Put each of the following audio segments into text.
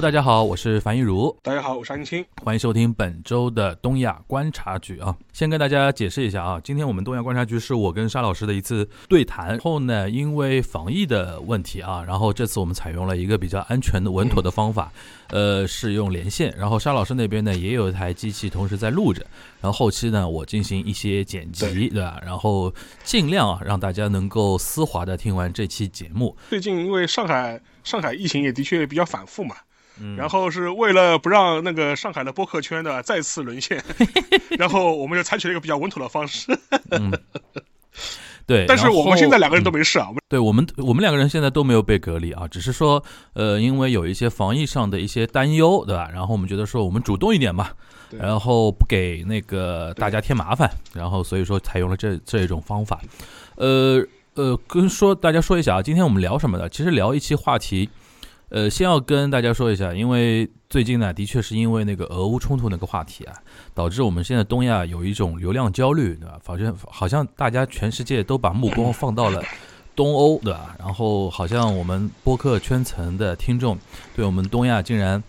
Hello，大家好，我是樊一茹。大家好，我是安青。欢迎收听本周的东亚观察局啊。先跟大家解释一下啊，今天我们东亚观察局是我跟沙老师的一次对谈。后呢，因为防疫的问题啊，然后这次我们采用了一个比较安全的、稳妥的方法，呃，是用连线。然后沙老师那边呢也有一台机器同时在录着，然后后期呢我进行一些剪辑，对吧？然后尽量啊让大家能够丝滑的听完这期节目。最近因为上海上海疫情也的确比较反复嘛。然后是为了不让那个上海的播客圈的再次沦陷，然后我们就采取了一个比较稳妥的方式。嗯对，但是我们现在两个人都没事啊。对我们，我们两个人现在都没有被隔离啊，只是说，呃，因为有一些防疫上的一些担忧，对吧？然后我们觉得说，我们主动一点吧，然后不给那个大家添麻烦，然后所以说采用了这这一种方法。呃呃，跟说大家说一下啊，今天我们聊什么的？其实聊一期话题。呃，先要跟大家说一下，因为最近呢，的确是因为那个俄乌冲突那个话题啊，导致我们现在东亚有一种流量焦虑，对吧？反正好像大家全世界都把目光放到了东欧，对吧？然后好像我们播客圈层的听众对我们东亚竟然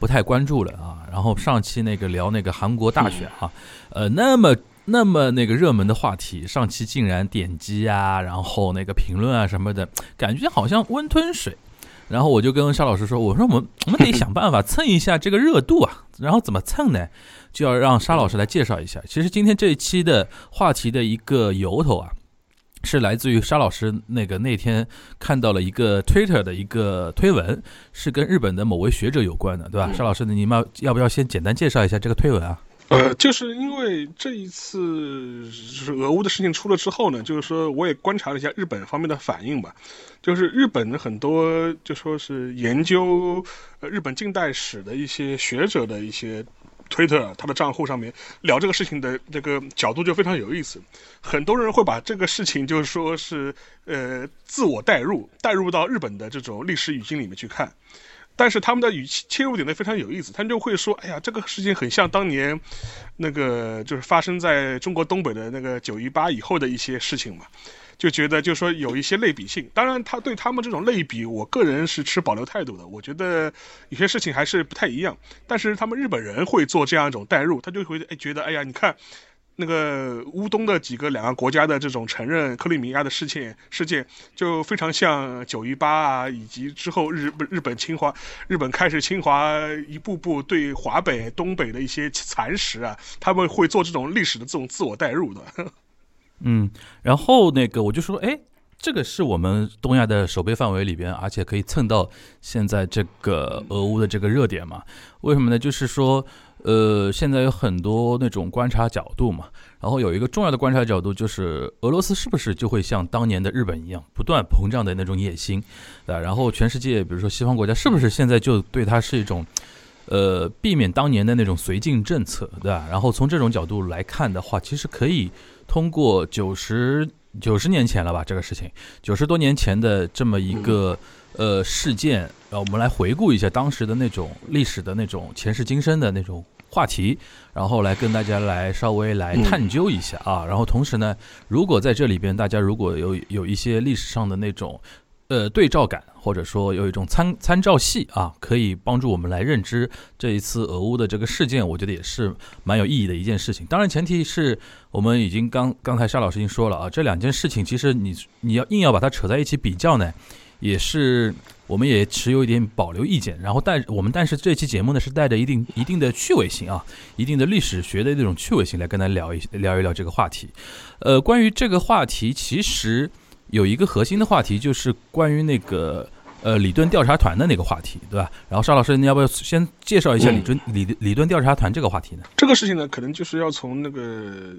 不太关注了啊。然后上期那个聊那个韩国大选啊，呃，那么那么那个热门的话题，上期竟然点击啊，然后那个评论啊什么的，感觉好像温吞水。然后我就跟沙老师说：“我说我们我们得想办法蹭一下这个热度啊。然后怎么蹭呢？就要让沙老师来介绍一下。其实今天这一期的话题的一个由头啊，是来自于沙老师那个那天看到了一个 Twitter 的一个推文，是跟日本的某位学者有关的，对吧？沙老师，你们要不要先简单介绍一下这个推文啊？”呃，就是因为这一次就是俄乌的事情出了之后呢，就是说我也观察了一下日本方面的反应吧，就是日本的很多就说是研究呃日本近代史的一些学者的一些推特，他的账户上面聊这个事情的这个角度就非常有意思，很多人会把这个事情就是说是呃自我代入，代入到日本的这种历史语境里面去看。但是他们的语气切入点呢非常有意思，他们就会说：“哎呀，这个事情很像当年，那个就是发生在中国东北的那个九一八以后的一些事情嘛，就觉得就说有一些类比性。当然，他对他们这种类比，我个人是持保留态度的。我觉得有些事情还是不太一样。但是他们日本人会做这样一种代入，他就会哎觉得哎呀，你看。”那个乌东的几个两个国家的这种承认克里米亚的事件事件，就非常像九一八啊，以及之后日本日本侵华，日本开始侵华，一步步对华北、东北的一些蚕食啊，他们会做这种历史的这种自我代入的。嗯，然后那个我就说，哎，这个是我们东亚的守备范围里边，而且可以蹭到现在这个俄乌的这个热点嘛？为什么呢？就是说。呃，现在有很多那种观察角度嘛，然后有一个重要的观察角度就是俄罗斯是不是就会像当年的日本一样不断膨胀的那种野心，对吧？然后全世界，比如说西方国家，是不是现在就对它是一种，呃，避免当年的那种绥靖政策，对吧？然后从这种角度来看的话，其实可以通过九十九十年前了吧，这个事情，九十多年前的这么一个。呃，事件，然后我们来回顾一下当时的那种历史的那种前世今生的那种话题，然后来跟大家来稍微来探究一下啊。然后同时呢，如果在这里边大家如果有有一些历史上的那种呃对照感，或者说有一种参参照系啊，可以帮助我们来认知这一次俄乌的这个事件，我觉得也是蛮有意义的一件事情。当然，前提是我们已经刚刚才沙老师已经说了啊，这两件事情其实你你要硬要把它扯在一起比较呢。也是，我们也持有一点保留意见，然后带我们，但是这期节目呢是带着一定一定的趣味性啊，一定的历史学的这种趣味性来跟大家聊一聊一聊这个话题。呃，关于这个话题，其实有一个核心的话题，就是关于那个呃李顿调查团的那个话题，对吧？然后邵老师，你要不要先介绍一下李顿李李顿调查团这个话题呢？这个事情呢，可能就是要从那个。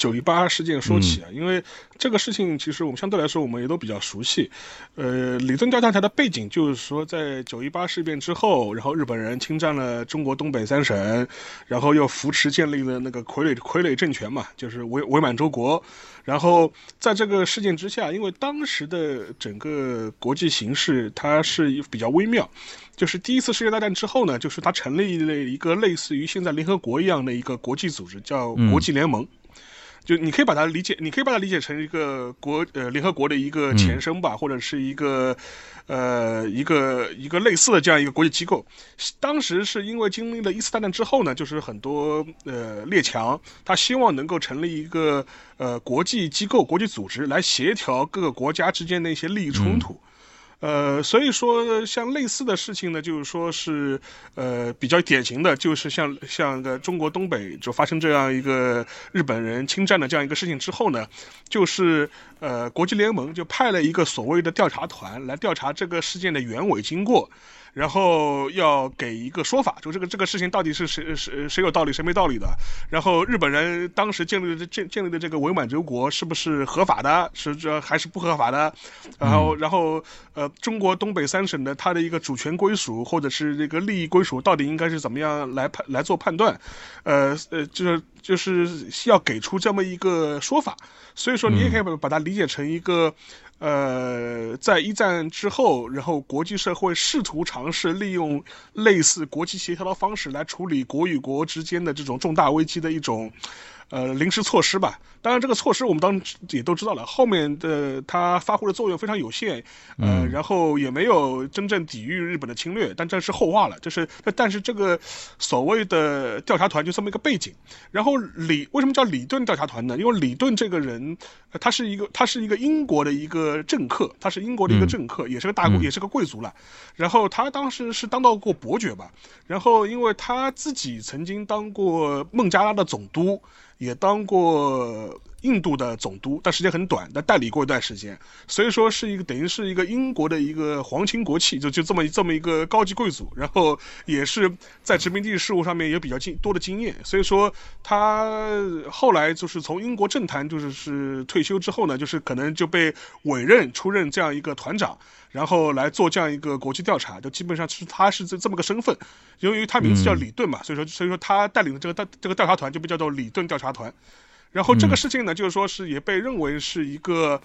九一八事件说起啊，因为这个事情其实我们相对来说我们也都比较熟悉。呃，李顿调查台的背景就是说，在九一八事变之后，然后日本人侵占了中国东北三省，然后又扶持建立了那个傀儡傀儡政权嘛，就是伪伪满洲国。然后在这个事件之下，因为当时的整个国际形势它是比较微妙，就是第一次世界大战之后呢，就是它成立了一个类似于现在联合国一样的一个国际组织，叫国际联盟。就你可以把它理解，你可以把它理解成一个国呃联合国的一个前身吧，或者是一个呃一个一个类似的这样一个国际机构。当时是因为经历了一次大战之后呢，就是很多呃列强他希望能够成立一个呃国际机构、国际组织来协调各个国家之间的一些利益冲突。呃，所以说像类似的事情呢，就是说是呃比较典型的，就是像像个中国东北就发生这样一个日本人侵占的这样一个事情之后呢，就是呃国际联盟就派了一个所谓的调查团来调查这个事件的原委经过。然后要给一个说法，就这个这个事情到底是谁谁谁有道理，谁没道理的。然后日本人当时建立的建建立的这个伪满洲国是不是合法的，是这还是不合法的？然后然后呃，中国东北三省的它的一个主权归属或者是这个利益归属到底应该是怎么样来判来做判断？呃呃，就是就是要给出这么一个说法。所以说你也可以把把它理解成一个。呃，在一战之后，然后国际社会试图尝试利用类似国际协调的方式来处理国与国之间的这种重大危机的一种。呃，临时措施吧。当然，这个措施我们当时也都知道了，后面的它发挥的作用非常有限，呃，然后也没有真正抵御日本的侵略。但这是后话了，就是但是这个所谓的调查团就这么一个背景。然后李为什么叫李顿调查团呢？因为李顿这个人，他是一个他是一个英国的一个政客，他是英国的一个政客，也是个大也是个贵族了。然后他当时是当到过伯爵吧。然后因为他自己曾经当过孟加拉的总督。也当过印度的总督，但时间很短，但代理过一段时间，所以说是一个等于是一个英国的一个皇亲国戚，就就这么这么一个高级贵族，然后也是在殖民地事务上面有比较经多的经验，所以说他后来就是从英国政坛就是是退休之后呢，就是可能就被委任出任这样一个团长。然后来做这样一个国际调查，就基本上是他是这这么个身份，由于他名字叫李顿嘛，所以说所以说他带领的这个调这个调查团就被叫做李顿调查团。然后这个事情呢，就是说是也被认为是一个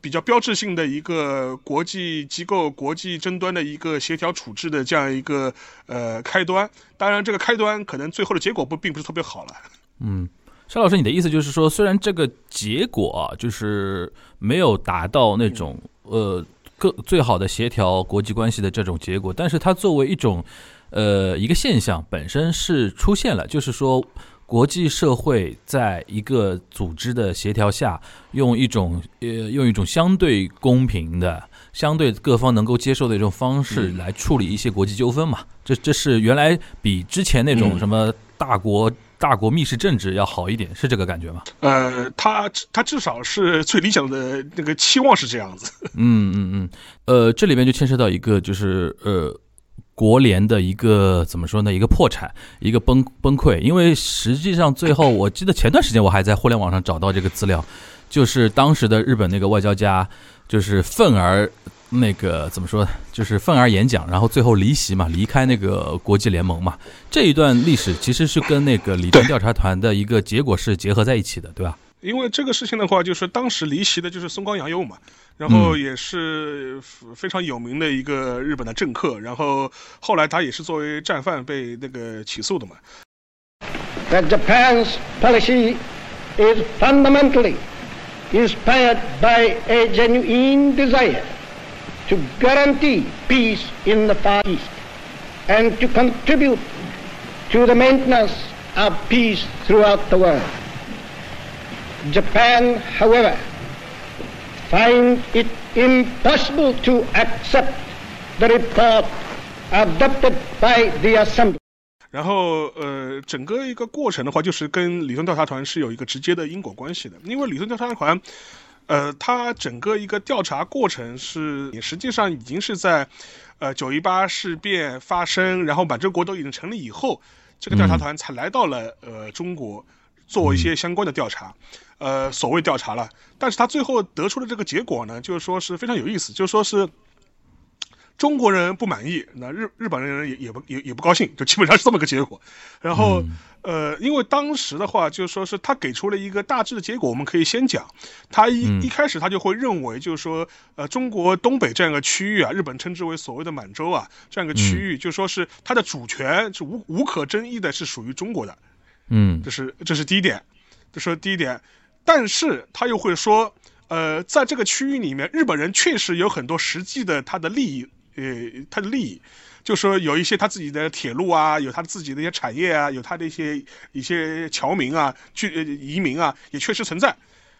比较标志性的一个国际机构国际争端的一个协调处置的这样一个呃开端。当然，这个开端可能最后的结果不并不是特别好了。嗯，肖老师，你的意思就是说，虽然这个结果啊，就是没有达到那种呃。更最好的协调国际关系的这种结果，但是它作为一种，呃，一个现象本身是出现了，就是说国际社会在一个组织的协调下，用一种呃用一种相对公平的、相对各方能够接受的一种方式来处理一些国际纠纷嘛。这这是原来比之前那种什么大国。大国密室政治要好一点，是这个感觉吗？呃，他他至少是最理想的那个期望是这样子。嗯嗯嗯，呃，这里边就牵涉到一个，就是呃，国联的一个怎么说呢？一个破产，一个崩崩溃。因为实际上最后，我记得前段时间我还在互联网上找到这个资料，就是当时的日本那个外交家，就是愤而。那个怎么说呢？就是愤而演讲，然后最后离席嘛，离开那个国际联盟嘛。这一段历史其实是跟那个李顿调查团的一个结果是结合在一起的，对吧？因为这个事情的话，就是当时离席的就是松冈洋右嘛，然后也是非常有名的一个日本的政客，然后后来他也是作为战犯被那个起诉的嘛。That Japan's policy is fundamentally inspired by a genuine desire. To guarantee peace in the Far East and to contribute to the maintenance of peace throughout the world. Japan, however, finds it impossible to accept the report adopted by the Assembly. 然后，呃，整个一个过程的话，就是跟李顿调查团是有一个直接的因果关系的，因为李顿调查团呃，他整个一个调查过程是，也实际上已经是在，呃，九一八事变发生，然后满洲国都已经成立以后，这个调查团才来到了呃中国，做一些相关的调查，呃，所谓调查了，但是他最后得出的这个结果呢，就是说是非常有意思，就是说是。中国人不满意，那日日本人也也不也也不高兴，就基本上是这么个结果。然后，呃，因为当时的话，就是说是他给出了一个大致的结果，我们可以先讲。他一一开始他就会认为，就是说，呃，中国东北这样一个区域啊，日本称之为所谓的满洲啊，这样一个区域，就说是它的主权是无无可争议的，是属于中国的。嗯，这是这是第一点，就说第一点。但是他又会说，呃，在这个区域里面，日本人确实有很多实际的他的利益，呃，他的利益，就说有一些他自己的铁路啊，有他自己的一些产业啊，有他的一些一些侨民啊，去呃移民啊，也确实存在。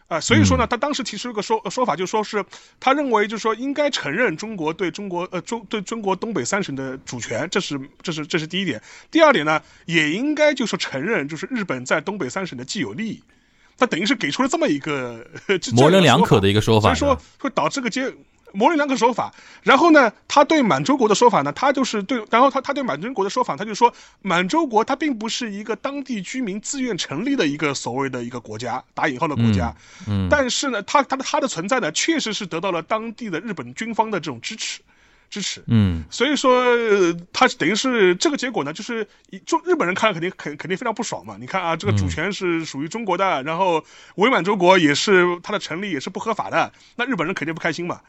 啊，所以说呢，他当时提出一个说说法，就说是他认为，就是说应该承认中国对中国呃中对中国东北三省的主权，这是这是这是第一点。第二点呢，也应该就是承认，就是日本在东北三省的既有利益。他等于是给出了这么一个 模棱两可的一个说法，所以说会导致个结。模棱两可说法，然后呢，他对满洲国的说法呢，他就是对，然后他他对满洲国的说法，他就说满洲国它并不是一个当地居民自愿成立的一个所谓的一个国家，打引号的国家，嗯，但是呢，他他的他的存在呢，确实是得到了当地的日本军方的这种支持。支持，嗯，所以说他等于是这个结果呢，就是就日本人看了肯定肯肯定非常不爽嘛。你看啊，这个主权是属于中国的，然后伪满洲国也是它的成立也是不合法的，那日本人肯定不开心嘛。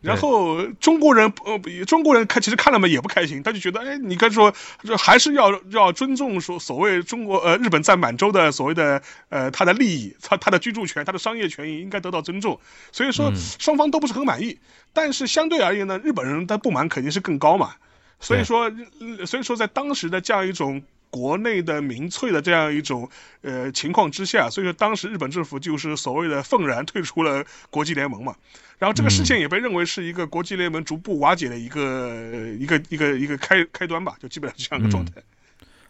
然后中国人呃，中国人看其实看了嘛也不开心，他就觉得哎，你该说还是要要尊重说所谓中国呃日本在满洲的所谓的呃他的利益，他他的居住权，他的商业权益应该得到尊重。所以说双方都不是很满意，但是相对而言呢，日本人的不满肯定是更高嘛。所以说所以说在当时的这样一种。国内的民粹的这样一种呃情况之下，所以说当时日本政府就是所谓的愤然退出了国际联盟嘛，然后这个事件也被认为是一个国际联盟逐步瓦解的一个一个一个一个开开端吧，就基本上这样一个状态。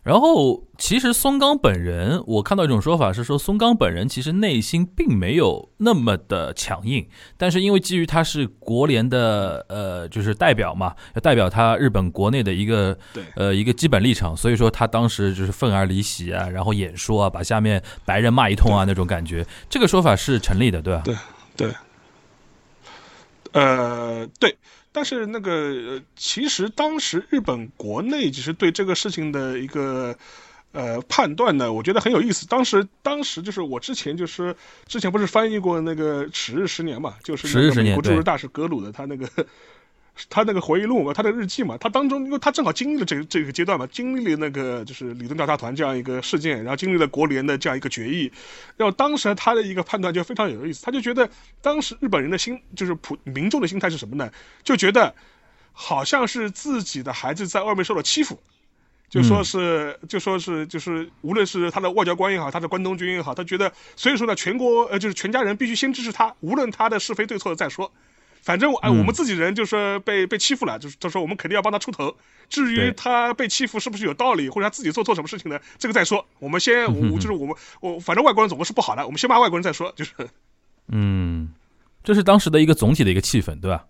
然后，其实松冈本人，我看到一种说法是说，松冈本人其实内心并没有那么的强硬，但是因为基于他是国联的呃，就是代表嘛，要代表他日本国内的一个呃一个基本立场，所以说他当时就是愤而离席啊，然后演说啊，把下面白人骂一通啊那种感觉，这个说法是成立的，对吧？对对，呃，对。但是那个，其实当时日本国内其实对这个事情的一个呃判断呢，我觉得很有意思。当时，当时就是我之前就是之前不是翻译过那个《耻日十年》嘛，就是那个美国驻日大使格鲁的他那个。他那个回忆录嘛，他的日记嘛，他当中，因为他正好经历了这这个阶段嘛，经历了那个就是理论调查团这样一个事件，然后经历了国联的这样一个决议，然后当时他的一个判断就非常有意思，他就觉得当时日本人的心就是普民众的心态是什么呢？就觉得好像是自己的孩子在外面受了欺负，就说是就说是就是无论是他的外交官也好，他的关东军也好，他觉得所以说呢，全国呃就是全家人必须先支持他，无论他的是非对错再说。反正哎，我们自己人就是被被欺负了，就是他说我们肯定要帮他出头。至于他被欺负是不是有道理，或者他自己做错什么事情呢？这个再说。我们先，我就是我们我反正外国人总归是不好的，我们先骂外国人再说。就是，嗯，这是当时的一个总体的一个气氛，对吧？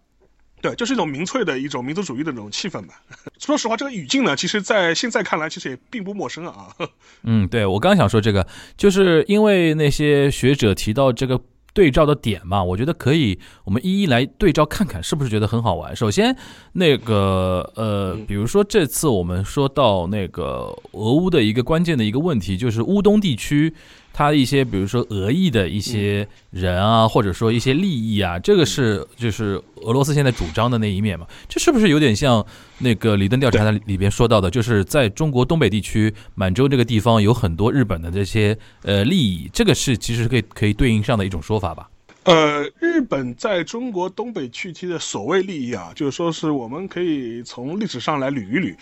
对，就是一种民粹的一种民族主义的那种气氛吧。说实话，这个语境呢，其实在现在看来，其实也并不陌生啊。嗯，对我刚想说这个，就是因为那些学者提到这个。对照的点嘛，我觉得可以，我们一一来对照看看，是不是觉得很好玩？首先，那个呃，比如说这次我们说到那个俄乌的一个关键的一个问题，就是乌东地区。他一些，比如说俄裔的一些人啊，或者说一些利益啊，这个是就是俄罗斯现在主张的那一面嘛？这是不是有点像那个里登调查的里边说到的，就是在中国东北地区满洲这个地方有很多日本的这些呃利益，这个是其实可以可以对应上的一种说法吧？呃，日本在中国东北地区的所谓利益啊，就是说是我们可以从历史上来捋一捋，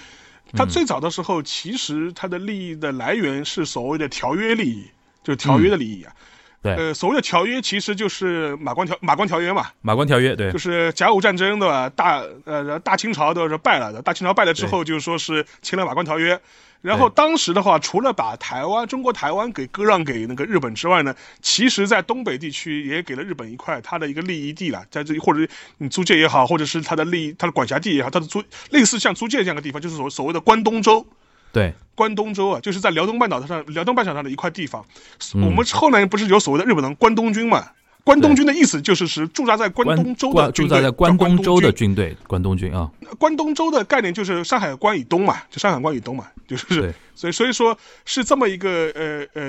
它最早的时候其实它的利益的来源是所谓的条约利益。就是条约的利益啊，对，呃，所谓的条约其实就是马关条马关条约嘛，马关条约，对，就是甲午战争对吧？大呃大清朝都是败了的，大清朝败了之后，就是说是签了马关条约，然后当时的话，除了把台湾中国台湾给割让给那个日本之外呢，其实在东北地区也给了日本一块它的一个利益地了，在这里或者你租界也好，或者是它的利益它的管辖地也好，它的租类似像租界这样的地方，就是所所谓的关东州。对，关东州啊，就是在辽东半岛上，辽东半岛上的一块地方。我们后来不是有所谓的日本人关东军嘛？关东军的意思就是是驻扎在关东州的驻扎在关东州的军队，关东军啊。关东州的概念就是山海关以东嘛，就山海关以东嘛，就是所以所以说是这么一个呃呃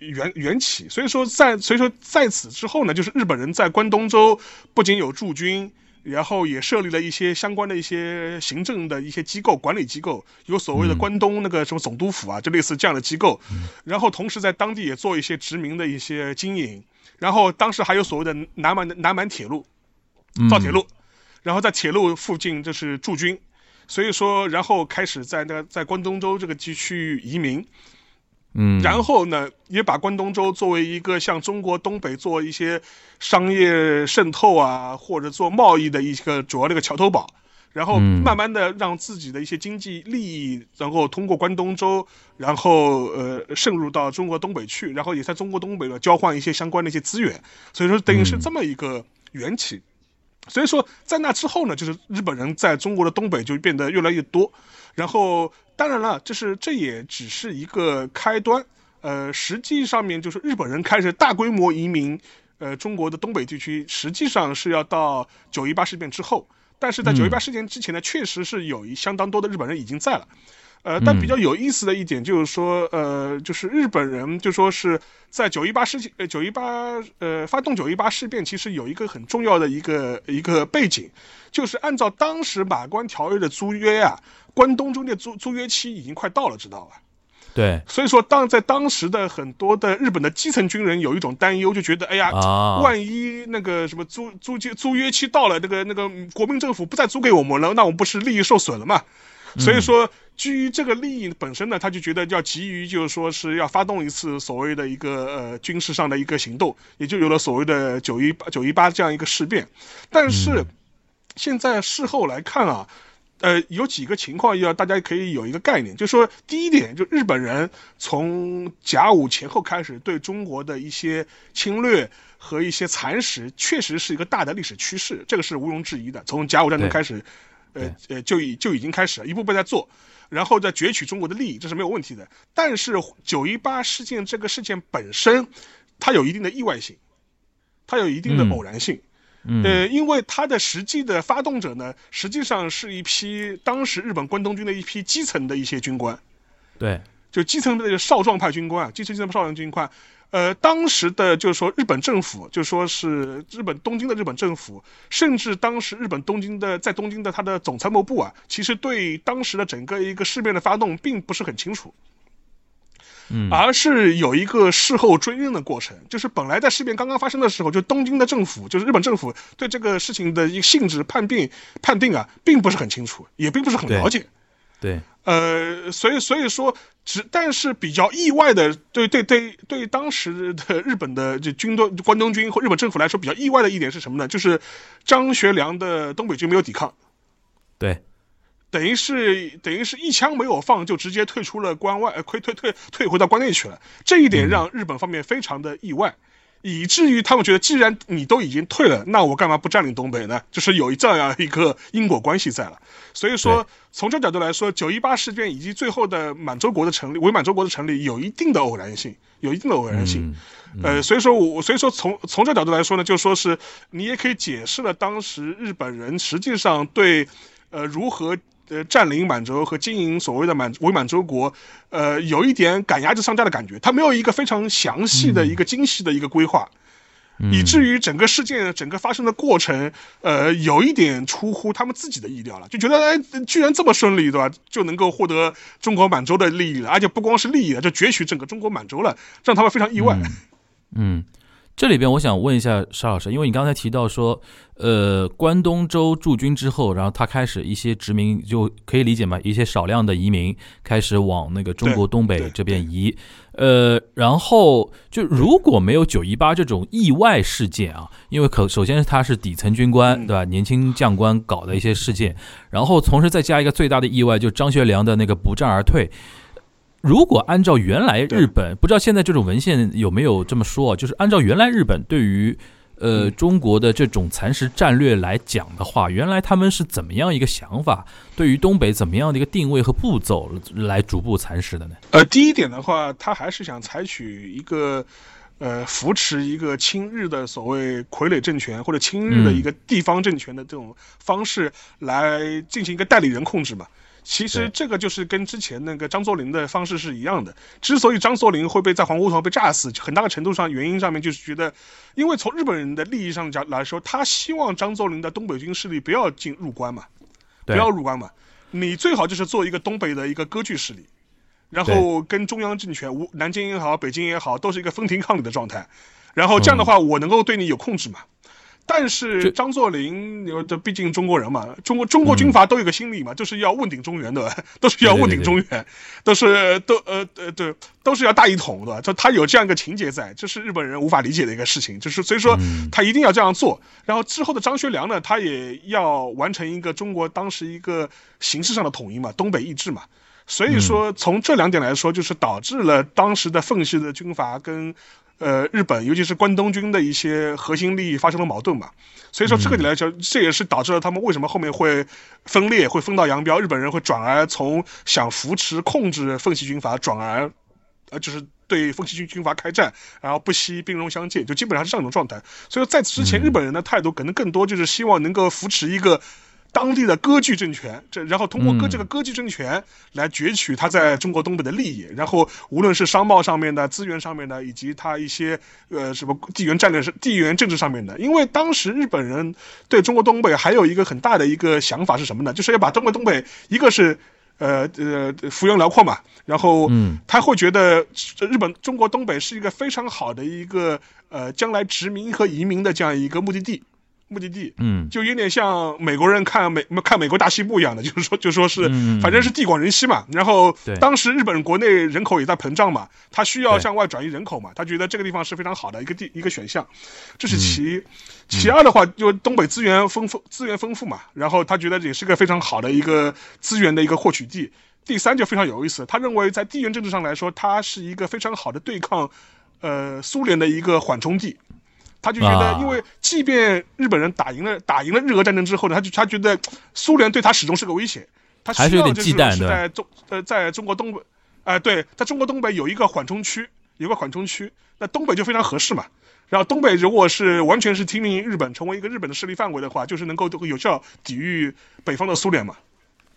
缘缘起。所以说在所以说在此之后呢，就是日本人在关东州不仅有驻军。然后也设立了一些相关的一些行政的一些机构、管理机构，有所谓的关东那个什么总督府啊，就类似这样的机构。然后同时在当地也做一些殖民的一些经营。然后当时还有所谓的南满南满铁路，造铁路，然后在铁路附近就是驻军。所以说，然后开始在那个在关东州这个地区移民。嗯，然后呢，也把关东州作为一个向中国东北做一些商业渗透啊，或者做贸易的一个主要的一个桥头堡，然后慢慢的让自己的一些经济利益，然后通过关东州，然后呃渗入到中国东北去，然后也在中国东北呢交换一些相关的一些资源，所以说等于是这么一个缘起。所以说在那之后呢，就是日本人在中国的东北就变得越来越多，然后。当然了，就是这也只是一个开端，呃，实际上面就是日本人开始大规模移民，呃，中国的东北地区，实际上是要到九一八事变之后，但是在九一八事件之前呢，确实是有一相当多的日本人已经在了。呃，但比较有意思的一点就是说，呃，就是日本人就说是在九一八事呃九一八呃发动九一八事变，其实有一个很重要的一个一个背景，就是按照当时马关条约的租约啊，关东中的租租约期已经快到了，知道吧？对，所以说当在当时的很多的日本的基层军人有一种担忧，就觉得哎呀，万一那个什么租租租租约期到了，那个那个国民政府不再租给我们了，那我们不是利益受损了嘛？所以说。基于这个利益本身呢，他就觉得要急于，就是说是要发动一次所谓的一个呃军事上的一个行动，也就有了所谓的九一八九一八这样一个事变。但是现在事后来看啊，呃，有几个情况要大家可以有一个概念，就是说第一点，就日本人从甲午前后开始对中国的一些侵略和一些蚕食，确实是一个大的历史趋势，这个是毋庸置疑的。从甲午战争开始，呃呃，就已就已经开始了，一步步在做。然后再攫取中国的利益，这是没有问题的。但是九一八事件这个事件本身，它有一定的意外性，它有一定的偶然性。呃，因为它的实际的发动者呢，实际上是一批当时日本关东军的一批基层的一些军官。对，就基层的少壮派军官啊，基层基层少壮军官。呃，当时的就是说日本政府，就说是日本东京的日本政府，甚至当时日本东京的在东京的他的总参谋部啊，其实对当时的整个一个事变的发动并不是很清楚，嗯，而是有一个事后追认的过程，就是本来在事变刚刚发生的时候，就东京的政府，就是日本政府对这个事情的一个性质判定判定啊，并不是很清楚，也并不是很了解。对，呃，所以所以说，只但是比较意外的，对对对对，当时的日本的这军队关东军或日本政府来说，比较意外的一点是什么呢？就是张学良的东北军没有抵抗，对，等于是等于是一枪没有放就直接退出了关外，呃，退退退退回到关内去了，这一点让日本方面非常的意外。以至于他们觉得，既然你都已经退了，那我干嘛不占领东北呢？就是有这样一个因果关系在了。所以说，从这角度来说，九一八事变以及最后的满洲国的成立，伪满洲国的成立，有一定的偶然性，有一定的偶然性。呃，所以说我，所以说从从这角度来说呢，就说是你也可以解释了当时日本人实际上对，呃，如何。呃，占领满洲和经营所谓的满伪满洲国，呃，有一点赶鸭子上架的感觉。他没有一个非常详细的一个精细的一个规划，以至于整个事件整个发生的过程，呃，有一点出乎他们自己的意料了，就觉得哎，居然这么顺利，对吧？就能够获得中国满洲的利益了，而且不光是利益了，就攫取整个中国满洲了，让他们非常意外。嗯。这里边我想问一下沙老师，因为你刚才提到说，呃，关东州驻军之后，然后他开始一些殖民，就可以理解嘛，一些少量的移民开始往那个中国东北这边移，呃，然后就如果没有九一八这种意外事件啊，因为可首先他是底层军官，对吧？年轻将官搞的一些事件，然后同时再加一个最大的意外，就张学良的那个不战而退。如果按照原来日本，不知道现在这种文献有没有这么说啊，就是按照原来日本对于呃中国的这种蚕食战略来讲的话，原来他们是怎么样一个想法？对于东北怎么样的一个定位和步骤来逐步蚕食的呢？呃，第一点的话，他还是想采取一个呃扶持一个亲日的所谓傀儡政权或者亲日的一个地方政权的这种方式来进行一个代理人控制嘛。其实这个就是跟之前那个张作霖的方式是一样的。之所以张作霖会被在皇姑头被炸死，很大的程度上原因上面就是觉得，因为从日本人的利益上讲来说，他希望张作霖的东北军势力不要进入关嘛，不要入关嘛，你最好就是做一个东北的一个割据势力，然后跟中央政权，无南京也好，北京也好，都是一个分庭抗礼的状态，然后这样的话，我能够对你有控制嘛。但是张作霖，呃这毕竟中国人嘛，中国中国军阀都有个心理嘛，就 是要问鼎中原，对吧？都是要问鼎中原，都是都呃呃对，都是要大一统，对吧？就他有这样一个情节在，这是日本人无法理解的一个事情，就是所以说嗯他一定要这样做。然后之后的张学良呢，他也要完成一个中国当时一个形式上的统一嘛，东北易帜嘛。所以说，从这两点来说，就是导致了当时的奉系的军阀跟呃日本，尤其是关东军的一些核心利益发生了矛盾嘛。所以说，这个你来说，这也是导致了他们为什么后面会分裂，会分道扬镳。日本人会转而从想扶持控制奉系军阀，转而呃就是对奉系军军阀开战，然后不惜兵戎相见，就基本上是这样一种状态。所以在此之前，日本人的态度可能更多就是希望能够扶持一个。当地的割据政权，这然后通过割嗯这个割据政权来攫取他在中国东北的利益，然后无论是商贸上面的、资源上面的，以及他一些呃什么地缘战略、地缘政治上面的，因为当时日本人对中国东北还有一个很大的一个想法是什么呢？就是要把中国东北，一个是呃呃幅员辽阔嘛，然后嗯他会觉得这日本中国东北是一个非常好的一个呃将来殖民和移民的这样一个目的地。目的地，嗯就有点像美国人看美看美国大西部一样的，就是说就说是嗯反正是地广人稀嘛。然后对当时日本国内人口也在膨胀嘛，他需要向外转移人口嘛，他觉得这个地方是非常好的一个地一个选项，这嗯是其一。其二的话，就东北资源丰富，资源丰富嘛，然后他觉得也是个非常好的一个资源的一个获取地。第三就非常有意思，他认为在地缘政治上来说，它是一个非常好的对抗，呃，苏联的一个缓冲地。他就觉得啊，因为即便日本人打赢了打赢了日俄战争之后呢，他就他觉得苏联对他始终是个威胁，他需要就是是在中呃在中国东北，哎、对，在中国东北有一个缓冲区，有个缓冲区，那东北就非常合适嘛。然后东北如果是完全是听命于日本，成为一个日本的势力范围的话，就是能够有效抵御北方的苏联嘛。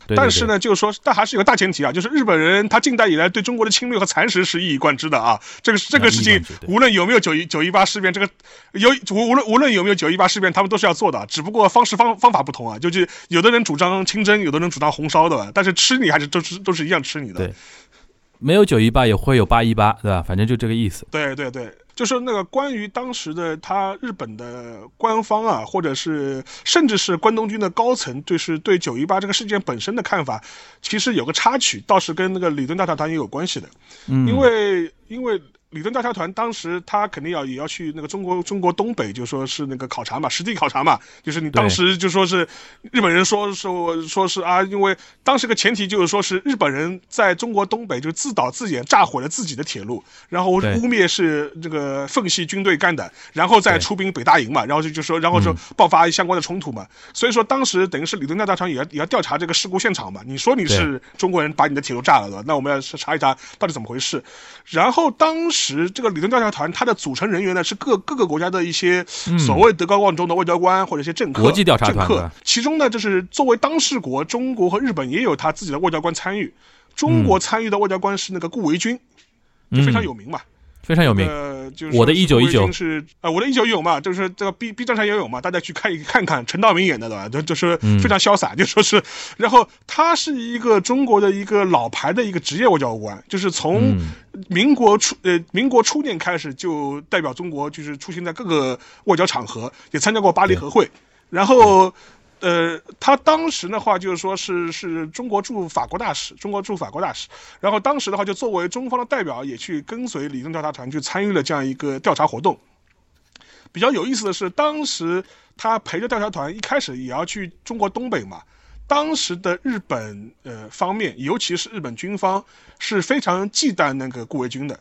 对对对但是呢，就是说，但还是有个大前提啊，就是日本人他近代以来对中国的侵略和蚕食是一以贯之的啊。这个这个事情无论有没有九一九一八事变，这个有无无论无论有没有九一八事变，他们都是要做的，只不过方式方方法不同啊。就是有的人主张清蒸，有的人主张红烧的，但是吃你还是都是都是一样吃你的。对没有九一八也会有八一八，对吧？反正就这个意思。对对对，就是那个关于当时的他日本的官方啊，或者是甚至是关东军的高层，就是对九一八这个事件本身的看法，其实有个插曲，倒是跟那个李敦大教堂也有关系的，嗯，因为因为。李敦调查团当时他肯定要也要去那个中国中国东北，就说是那个考察嘛，实地考察嘛，就是你当时就说是日本人说说说是啊，因为当时个前提就是说是日本人在中国东北就自导自演炸毁了自己的铁路，然后污蔑是这个奉系军队干的，然后再出兵北大营嘛，然后就就说然后就嗯。爆发相关的冲突嘛，所以说当时等于是李敦大团也要也要调查这个事故现场嘛，你说你是中国人把你的铁路炸了的，那我们要查一查到底怎么回事。然后当时这个理论调查团，它的组成人员呢是各各个国家的一些所谓德高望重的外交官或者一些政客，嗯国际调查团政客。其中呢，就是作为当事国，中国和日本也有他自己的外交官参与。中国参与的外交官是那个顾维钧，就非常有名嘛。非常有名。呃，就是我的说是顾维1919钧是呃，我的一九一九嘛，就是这个 B B 站上也有嘛，大家去看一看看，陈道明演的对吧？就就是嗯非常潇洒，就说是，然后他是一个中国的一个老牌的一个职业外交官，就是从嗯民国初呃民国初年开始就代表中国，就是出现在各个外交场合，也参加过巴黎和会，然后。呃，他当时的话就是说是是中国驻法国大使，中国驻法国大使，然后当时的话就作为中方的代表，也去跟随李登调查团去参与了这样一个调查活动。比较有意思的是，当时他陪着调查团一开始也要去中国东北嘛，当时的日本呃方面，尤其是日本军方是非常忌惮那个顾维钧的。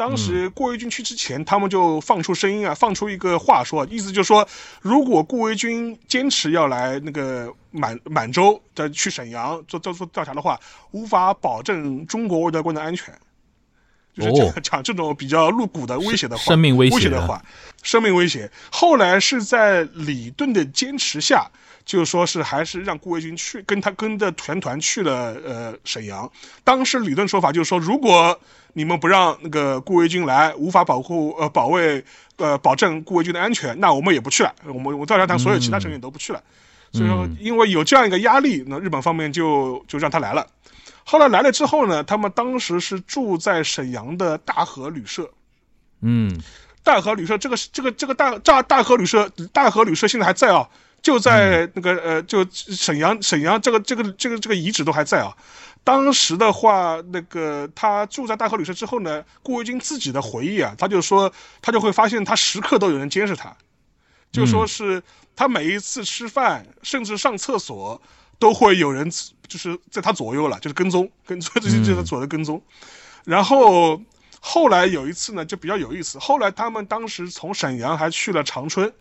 当时顾维钧去之前，他们就放出声音啊，放出一个话说，意思就是说，如果顾维钧坚持要来那个满满洲的去沈阳做做做调查的话，无法保证中国外交官的安全。就是讲讲这种比较露骨的威胁的话，生命威胁的话，生命威胁。后来是在李顿的坚持下，就说是还是让顾维钧去跟他跟着全团去了呃沈阳。当时李顿说法就是说，如果你们不让那个顾维钧来，无法保护呃保卫呃保证顾维钧的安全，那我们也不去了。我们我赵家团所有其他成员都不去了。所以说，因为有这样一个压力，那日本方面就就让他来了。后来来了之后呢，他们当时是住在沈阳的大和旅社。嗯，大和旅社这个这个这个大大大和旅社大和旅社现在还在啊，就在那个呃，就沈阳沈阳这个这个这个这个遗址都还在啊。当时的话，那个他住在大和旅社之后呢，顾维钧自己的回忆啊，他就说他就会发现他时刻都有人监视他，就说是。他每一次吃饭，甚至上厕所，都会有人就是在他左右了，就是跟踪，跟踪，就是就是左右跟踪。然后后来有一次呢，就比较有意思。后来他们当时从沈阳还去了长春，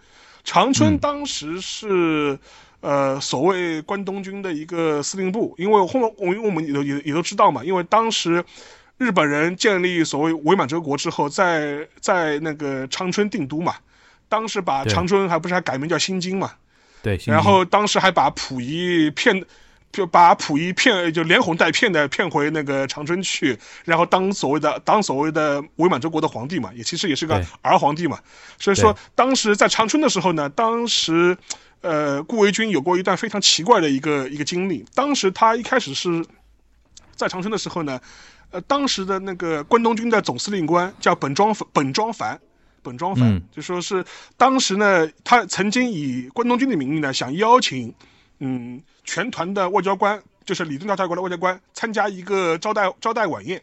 长春当时是呃所谓关东军的一个司令部，因为后面我因为我们也都也也都知道嘛，因为当时日本人建立所谓伪满洲国之后，在在那个长春定都嘛。当时把长春还不是还改名叫新京嘛？对，然后当时还把溥仪骗，就把溥仪骗，就连哄带骗的骗回那个长春去，然后当所谓的当所谓的伪满洲国的皇帝嘛，也其实也是个儿皇帝嘛。所以说当时在长春的时候呢，当时呃顾维钧有过一段非常奇怪的一个一个经历。当时他一开始是在长春的时候呢，呃当时的那个关东军的总司令官叫本庄本庄繁。本庄繁就说是当时呢，他曾经以关东军的名义呢，想邀请，嗯，全团的外交官，就是李顿大国的外交官参加一个招待招待晚宴。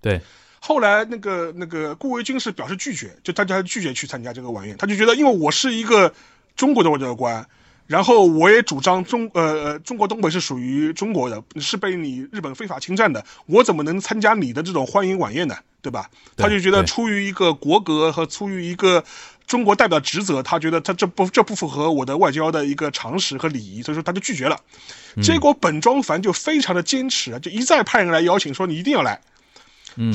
对，后来那个那个顾维钧是表示拒绝，就大家拒绝去参加这个晚宴，他就觉得，因为我是一个中国的外交官。然后我也主张中呃呃中国东北是属于中国的，是被你日本非法侵占的，我怎么能参加你的这种欢迎晚宴呢？对吧？他就觉得出于一个国格和出于一个中国代表职责，他觉得他这不这不符合我的外交的一个常识和礼仪，所以说他就拒绝了。结果本庄繁就非常的坚持，就一再派人来邀请，说你一定要来。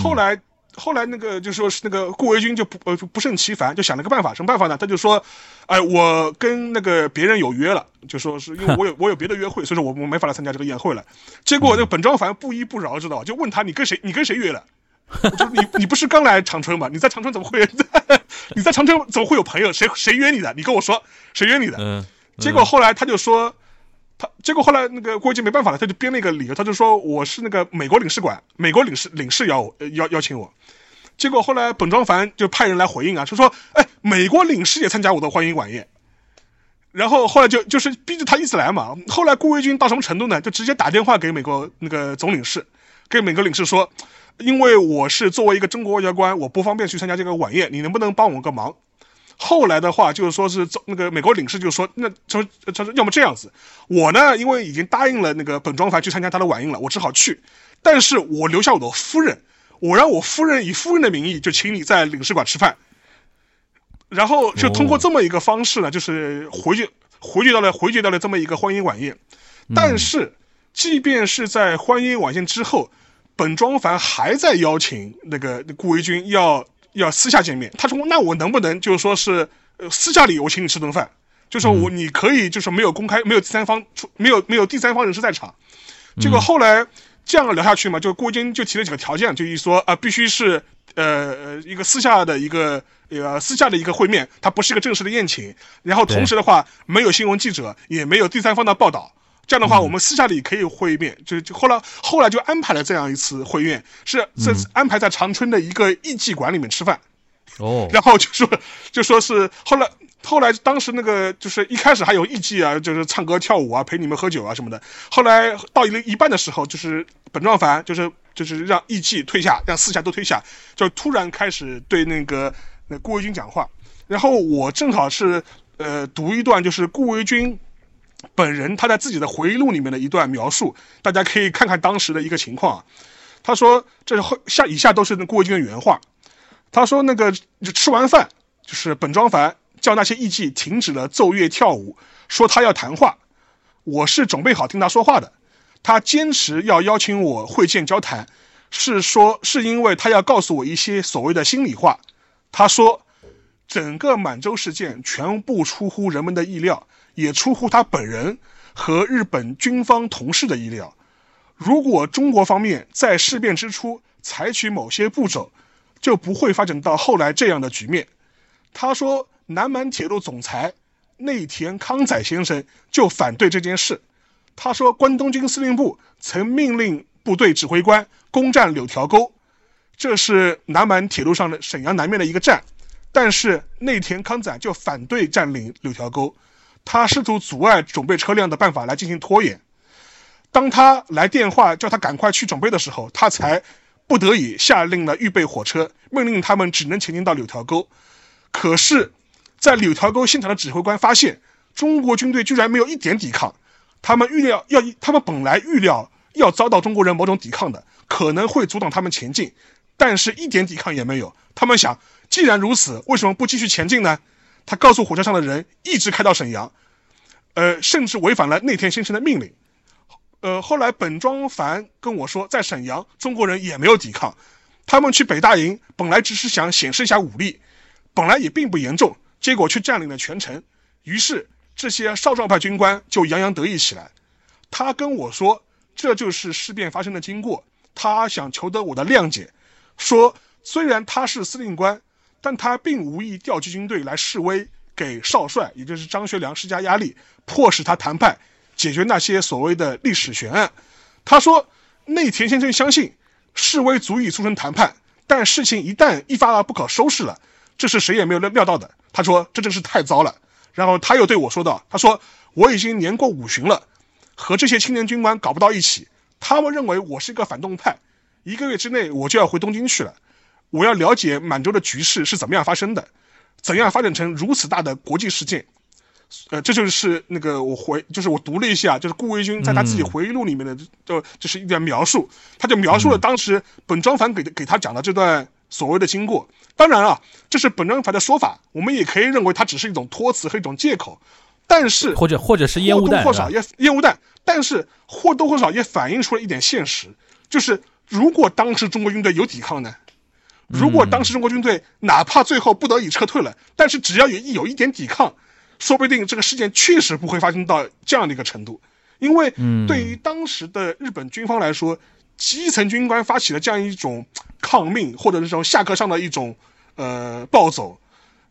后来。后来那个就说是那个顾维钧就不呃不胜其烦，就想了个办法，什么办法呢？他就说，哎，我跟那个别人有约了，就说是因为我有 我有别的约会，所以说我我没法来参加这个宴会了。结果那个本庄繁不依不饶，知道吧？就问他你跟谁你跟谁约了？就你你不是刚来长春吗？你在长春怎么会？你在长春怎么会有朋友？谁谁约你的？你跟我说谁约你的？嗯。结果后来他就说。他结果后来那个郭维钧没办法了，他就编了一个理由，他就说我是那个美国领事馆，美国领事领事邀邀邀请我。结果后来本庄繁就派人来回应啊，就说哎，美国领事也参加我的欢迎晚宴。然后后来就就是逼着他一直来嘛。后来顾维钧到什么程度呢？就直接打电话给美国那个总领事，给美国领事说，因为我是作为一个中国外交官，我不方便去参加这个晚宴，你能不能帮我个忙？后来的话就是说是那个美国领事就说，那说他说要么这样子，我呢因为已经答应了那个本庄繁去参加他的晚宴了，我只好去，但是我留下我的夫人，我让我夫人以夫人的名义就请你在领事馆吃饭，然后就通过这么一个方式呢，就是回绝回绝到了回绝到了这么一个欢迎晚宴，但是即便是在欢迎晚宴之后，本庄繁还在邀请那个顾维钧要。要私下见面，他说：“那我能不能就是说是，呃，私下里我请你吃顿饭，就说我你可以就是没有公开，没有第三方出，没有没有第三方人士在场。结果后来这样聊下去嘛，就郭晶就提了几个条件，就一说啊，必须是呃呃一个私下的一个呃私下的一个会面，它不是一个正式的宴请。然后同时的话，没有新闻记者，也没有第三方的报道。”这样的话，我们私下里可以会面，就就后来后来就安排了这样一次会面，是这安排在长春的一个艺妓馆里面吃饭，哦，然后就说就说是后来后来当时那个就是一开始还有艺妓啊，就是唱歌跳舞啊，陪你们喝酒啊什么的，后来到一一半的时候，就是本壮凡就是就是让艺妓退下，让四下都退下，就突然开始对那个那顾维钧讲话，然后我正好是呃读一段就是顾维钧。本人他在自己的回忆录里面的一段描述，大家可以看看当时的一个情况啊。他说：“这是后下以下都是顾维钧的原话。他说那个吃完饭，就是本庄繁叫那些艺妓停止了奏乐跳舞，说他要谈话。我是准备好听他说话的。他坚持要邀请我会见交谈，是说是因为他要告诉我一些所谓的心里话。他说，整个满洲事件全部出乎人们的意料，也出乎他本人和日本军方同事的意料。如果中国方面在事变之初采取某些步骤，就不会发展到后来这样的局面。他说，南满铁路总裁内田康载先生就反对这件事。他说，关东军司令部曾命令部队指挥官攻占柳条沟，这是南满铁路上的沈阳南面的一个站，但是内田康载就反对占领柳条沟，他试图阻碍准备车辆的办法来进行拖延。当他来电话叫他赶快去准备的时候，他才不得已下令了预备火车，命令他们只能前进到柳条沟。可是，在柳条沟现场的指挥官发现，中国军队居然没有一点抵抗。他们预料要，他们本来预料要遭到中国人某种抵抗的，可能会阻挡他们前进，但是一点抵抗也没有。他们想，既然如此，为什么不继续前进呢？他告诉火车上的人，一直开到沈阳，呃，甚至违反了内田先生的命令。呃，后来本庄繁跟我说，在沈阳，中国人也没有抵抗，他们去北大营本来只是想显示一下武力，本来也并不严重，结果却占领了全城，于是这些少壮派军官就洋洋得意起来。他跟我说，这就是事变发生的经过，他想求得我的谅解，说虽然他是司令官，但他并无意调集军队来示威，给少帅，也就是张学良施加压力，迫使他谈判。解决那些所谓的历史悬案，他说内田先生相信示威足以促成谈判，但事情一旦一发而不可收拾了，这是谁也没有料料到的。他说这真是太糟了。然后他又对我说道：“他说我已经年过五旬了，和这些青年军官搞不到一起，他们认为我是一个反动派，一个月之内我就要回东京去了，我要了解满洲的局势是怎么样发生的，怎样发展成如此大的国际事件。”呃，这就是那个我回，就是我读了一下，就是顾维钧在他自己回忆录里面的，就就是一段描述，他就描述了当时本庄繁给给他讲的这段所谓的经过。当然啊，这是本庄繁的说法，我们也可以认为它只是一种托词和一种借口，但是或者或者是烟雾弹，或多或少也烟雾弹，但是或多或少也反映出了一点现实，就是如果当时中国军队有抵抗呢，如果当时中国军队哪怕最后不得已撤退了，但是只要有一有一点抵抗。说不定这个事件确实不会发生到这样的一个程度，因为对于当时的日本军方来说，基层军官发起了这样一种抗命或者这种下课上的一种呃暴走，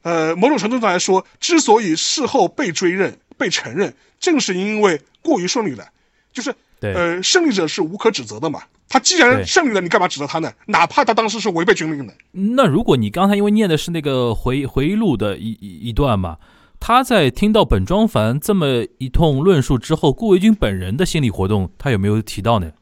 呃，某种程度上来说，之所以事后被追认、被承认，正是因为过于顺利了，就是呃，胜利者是无可指责的嘛。他既然胜利了，你干嘛指责他呢？哪怕他当时是违背军令的。那如果你刚才因为念的是那个回回忆录的一一一段嘛？他在听到本庄繁这么一通论述之后，顾维钧本人的心理活动，他有没有提到呢？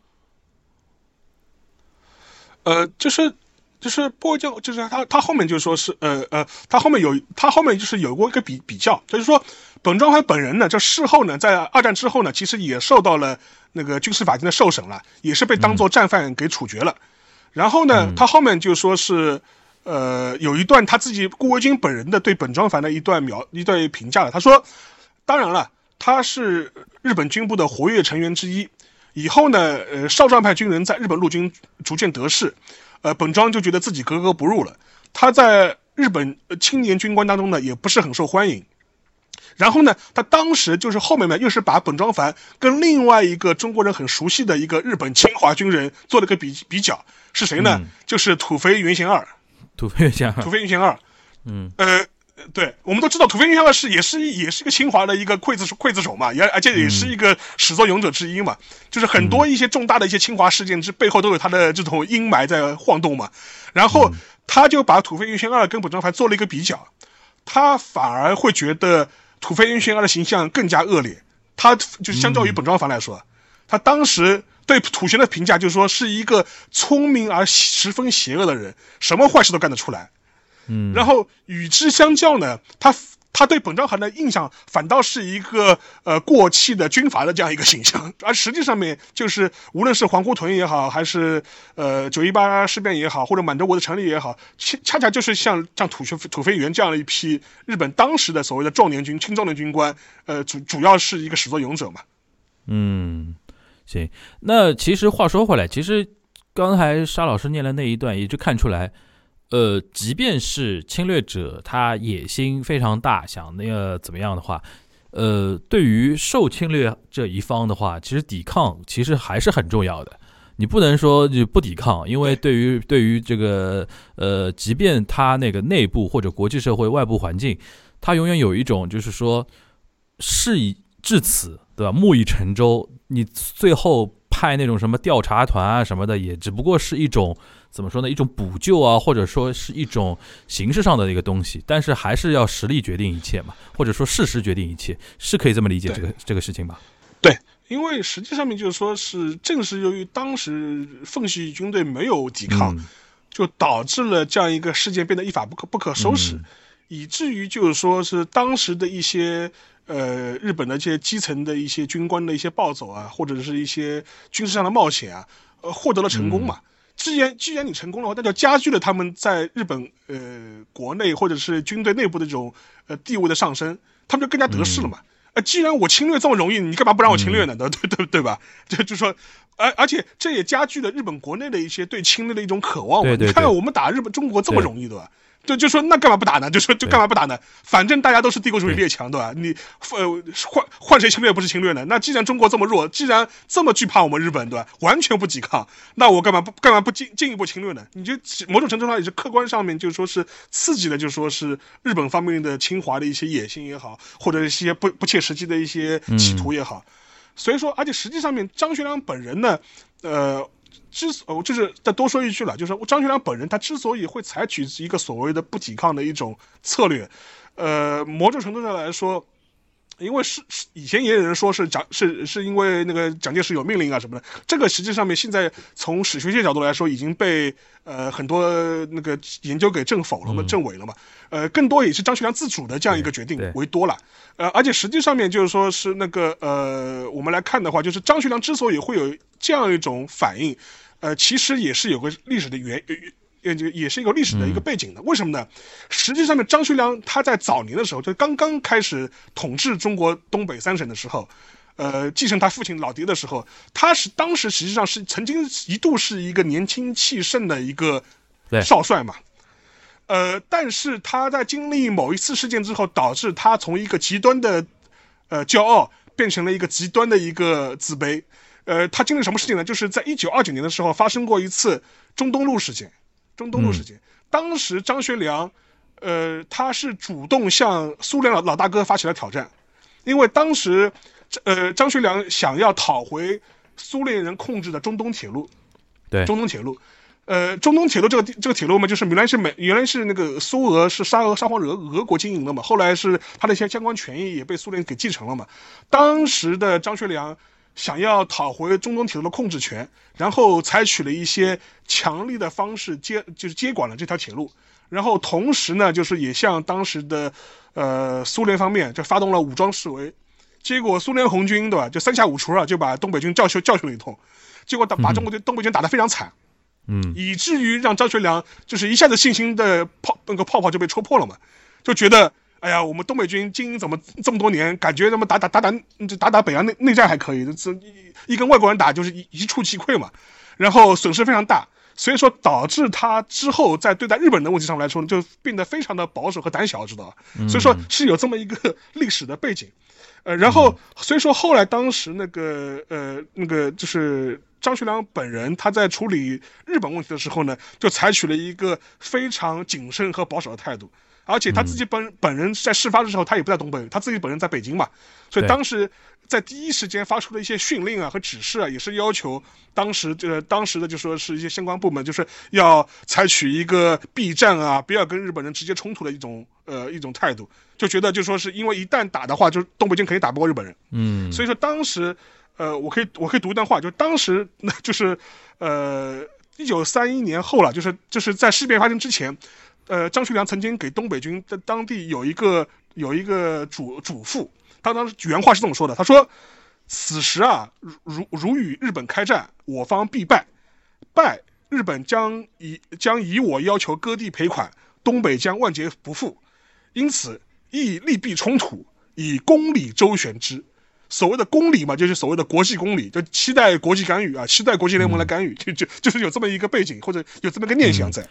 呃，就是就是波就就是他他后面就说是呃呃，他后面有他后面就是有过一个比比较，就是说本庄繁本人呢，这事后呢，在二战之后呢，其实也受到了那个军事法庭的受审了，也是被当做战犯给处决了。然后呢，他后面就说是。呃，有一段他自己顾维钧本人的对本庄繁的一段描一段评价了。他说：“当然了，他是日本军部的活跃成员之一。以后呢，呃，少壮派军人在日本陆军逐渐得势，呃，本庄就觉得自己格格不入了。他在日本青年军官当中呢，也不是很受欢迎。然后呢，他当时就是后面呢，又是把本庄繁跟另外一个中国人很熟悉的一个日本侵华军人做了个比比较，是谁呢？就是土肥原贤二。”土肥原贤二，土肥原贤二，嗯，呃，对，我们都知道土肥原贤二是也是也是一个清华的一个刽子刽子手嘛，也而且也是一个始作俑者之一嘛，就是很多一些重大的一些清华事件之背后都有他的这种阴霾在晃动嘛。然后他就把土肥原贤二跟本庄繁做了一个比较，他反而会觉得土肥原贤二的形象更加恶劣，他就相较于本庄繁来说，他当时。对土玄的评价就是说是一个聪明而十分邪恶的人，什么坏事都干得出来。嗯，然后与之相较呢，他他对本庄繁的印象反倒是一个呃过气的军阀的这样一个形象，而实际上面就是无论是黄姑屯也好，还是呃九一八事变也好，或者满洲国的成立也好，恰恰恰就是像像土学土肥原这样的一批日本当时的所谓的壮年军、青壮年军官，呃主主要是一个始作俑者嘛。嗯。行，那其实话说回来，其实刚才沙老师念的那一段，也就看出来，呃，即便是侵略者他野心非常大，想那个怎么样的话，呃，对于受侵略这一方的话，其实抵抗其实还是很重要的。你不能说就不抵抗，因为对于对于这个呃，即便他那个内部或者国际社会外部环境，他永远有一种就是说事已至此，对吧？木已成舟，你最后派那种什么调查团啊什么的，也只不过是一种怎么说呢？一种补救啊，或者说是一种形式上的一个东西，但是还是要实力决定一切嘛，或者说事实决定一切，是可以这么理解这个这个事情吧？对。因为实际上面就是说，是正是由于当时奉系军队没有抵抗，就导致了这样一个事件变得一发不可不可收拾，以至于就是说是当时的一些呃日本的这些基层的一些军官的一些暴走啊，或者是一些军事上的冒险啊，呃获得了成功嘛。既然既然你成功的话，那就加剧了他们在日本呃国内或者是军队内部的这种呃地位的上升，他们就更加得势了嘛。呃，既然我侵略这么容易，你干嘛不让我侵略呢？对对对对吧？就就说，而而且这也加剧了日本国内的一些对侵略的一种渴望嘛。你看我们打日本中国这么容易，对吧？就就说那干嘛不打呢？就说就干嘛不打呢？反正大家都是帝国主义列强，对吧？你呃换换谁侵略不是侵略呢？那既然中国这么弱，既然这么惧怕我们日本，对吧？完全不抵抗，那我干嘛不干嘛不进进一步侵略呢？你就某种程度上也是客观上面就是说是刺激的，就是说是日本方面的侵华的一些野心也好，或者一些不不切实际的一些企图也好。所以说，而且实际上面张学良本人呢，呃。之所就是再多说一句了，就是张学良本人他之所以会采取一个所谓的不抵抗的一种策略，呃，某种程度上来说，因为是是以前也有人说是蒋是是因为那个蒋介石有命令啊什么的，这个实际上面现在从史学界角度来说已经被呃很多那个研究给证否了嘛，证伪了嘛，呃，更多也是张学良自主的这样一个决定为多了，呃，而且实际上面就是说是那个呃，我们来看的话，就是张学良之所以会有这样一种反应。呃，其实也是有个历史的原，呃，这个也是一个历史的一个背景的。为什么呢？实际上面，张学良他在早年的时候，就刚刚开始统治中国东北三省的时候，呃，继承他父亲老爹的时候，他是当时实际上是曾经一度是一个年轻气盛的一个少帅嘛。呃，但是他在经历某一次事件之后，导致他从一个极端的呃骄傲变成了一个极端的一个自卑。呃，他经历什么事情呢？就是在一九二九年的时候，发生过一次中东路事件。中东路事件，当时张学良，呃，他是主动向苏联老老大哥发起了挑战，因为当时，呃，张学良想要讨回苏联人控制的中东铁路。对，中东铁路，呃，中东铁路这个这个铁路嘛，就是原来是美，原来是那个苏俄是沙俄沙皇俄俄国经营的嘛，后来是他的一些相关权益也被苏联给继承了嘛。当时的张学良。想要讨回中东铁路的控制权，然后采取了一些强力的方式接，就是接管了这条铁路，然后同时呢，就是也向当时的，呃，苏联方面就发动了武装示威，结果苏联红军对吧，就三下五除二就把东北军教训教训了一通，结果打把中国队东北军打得非常惨，嗯，以至于让张学良就是一下子信心的泡那个泡泡就被戳破了嘛，就觉得。哎呀，我们东北军经营怎么这么多年，感觉他妈打打打打就打打北洋内内战还可以，这一一跟外国人打就是一一触即溃嘛，然后损失非常大，所以说导致他之后在对待日本人的问题上来说，就变得非常的保守和胆小，知道吧？所以说是有这么一个历史的背景，呃，然后所以说后来当时那个呃那个就是张学良本人他在处理日本问题的时候呢，就采取了一个非常谨慎和保守的态度。而且他自己本本人在事发的时候，他也不在东北，他自己本人在北京嘛，所以当时在第一时间发出的一些训令啊和指示啊，也是要求当时这当时的就说是一些相关部门，就是要采取一个避战啊，不要跟日本人直接冲突的一种呃一种态度，就觉得就说是因为一旦打的话，就是东北军肯定打不过日本人，嗯，所以说当时呃我可以我可以读一段话，就当时那就是呃一九三一年后了，就是就是在事变发生之前。呃，张学良曾经给东北军在当地有一个有一个嘱嘱咐，他当时原话是这么说的：“他说，此时啊，如如与日本开战，我方必败，败日本将以将以我要求割地赔款，东北将万劫不复，因此亦利弊冲突，以公理周旋之。所谓的公理嘛，就是所谓的国际公理，就期待国际干预啊，期待国际联盟来干预，就就就是有这么一个背景或者有这么个念想在。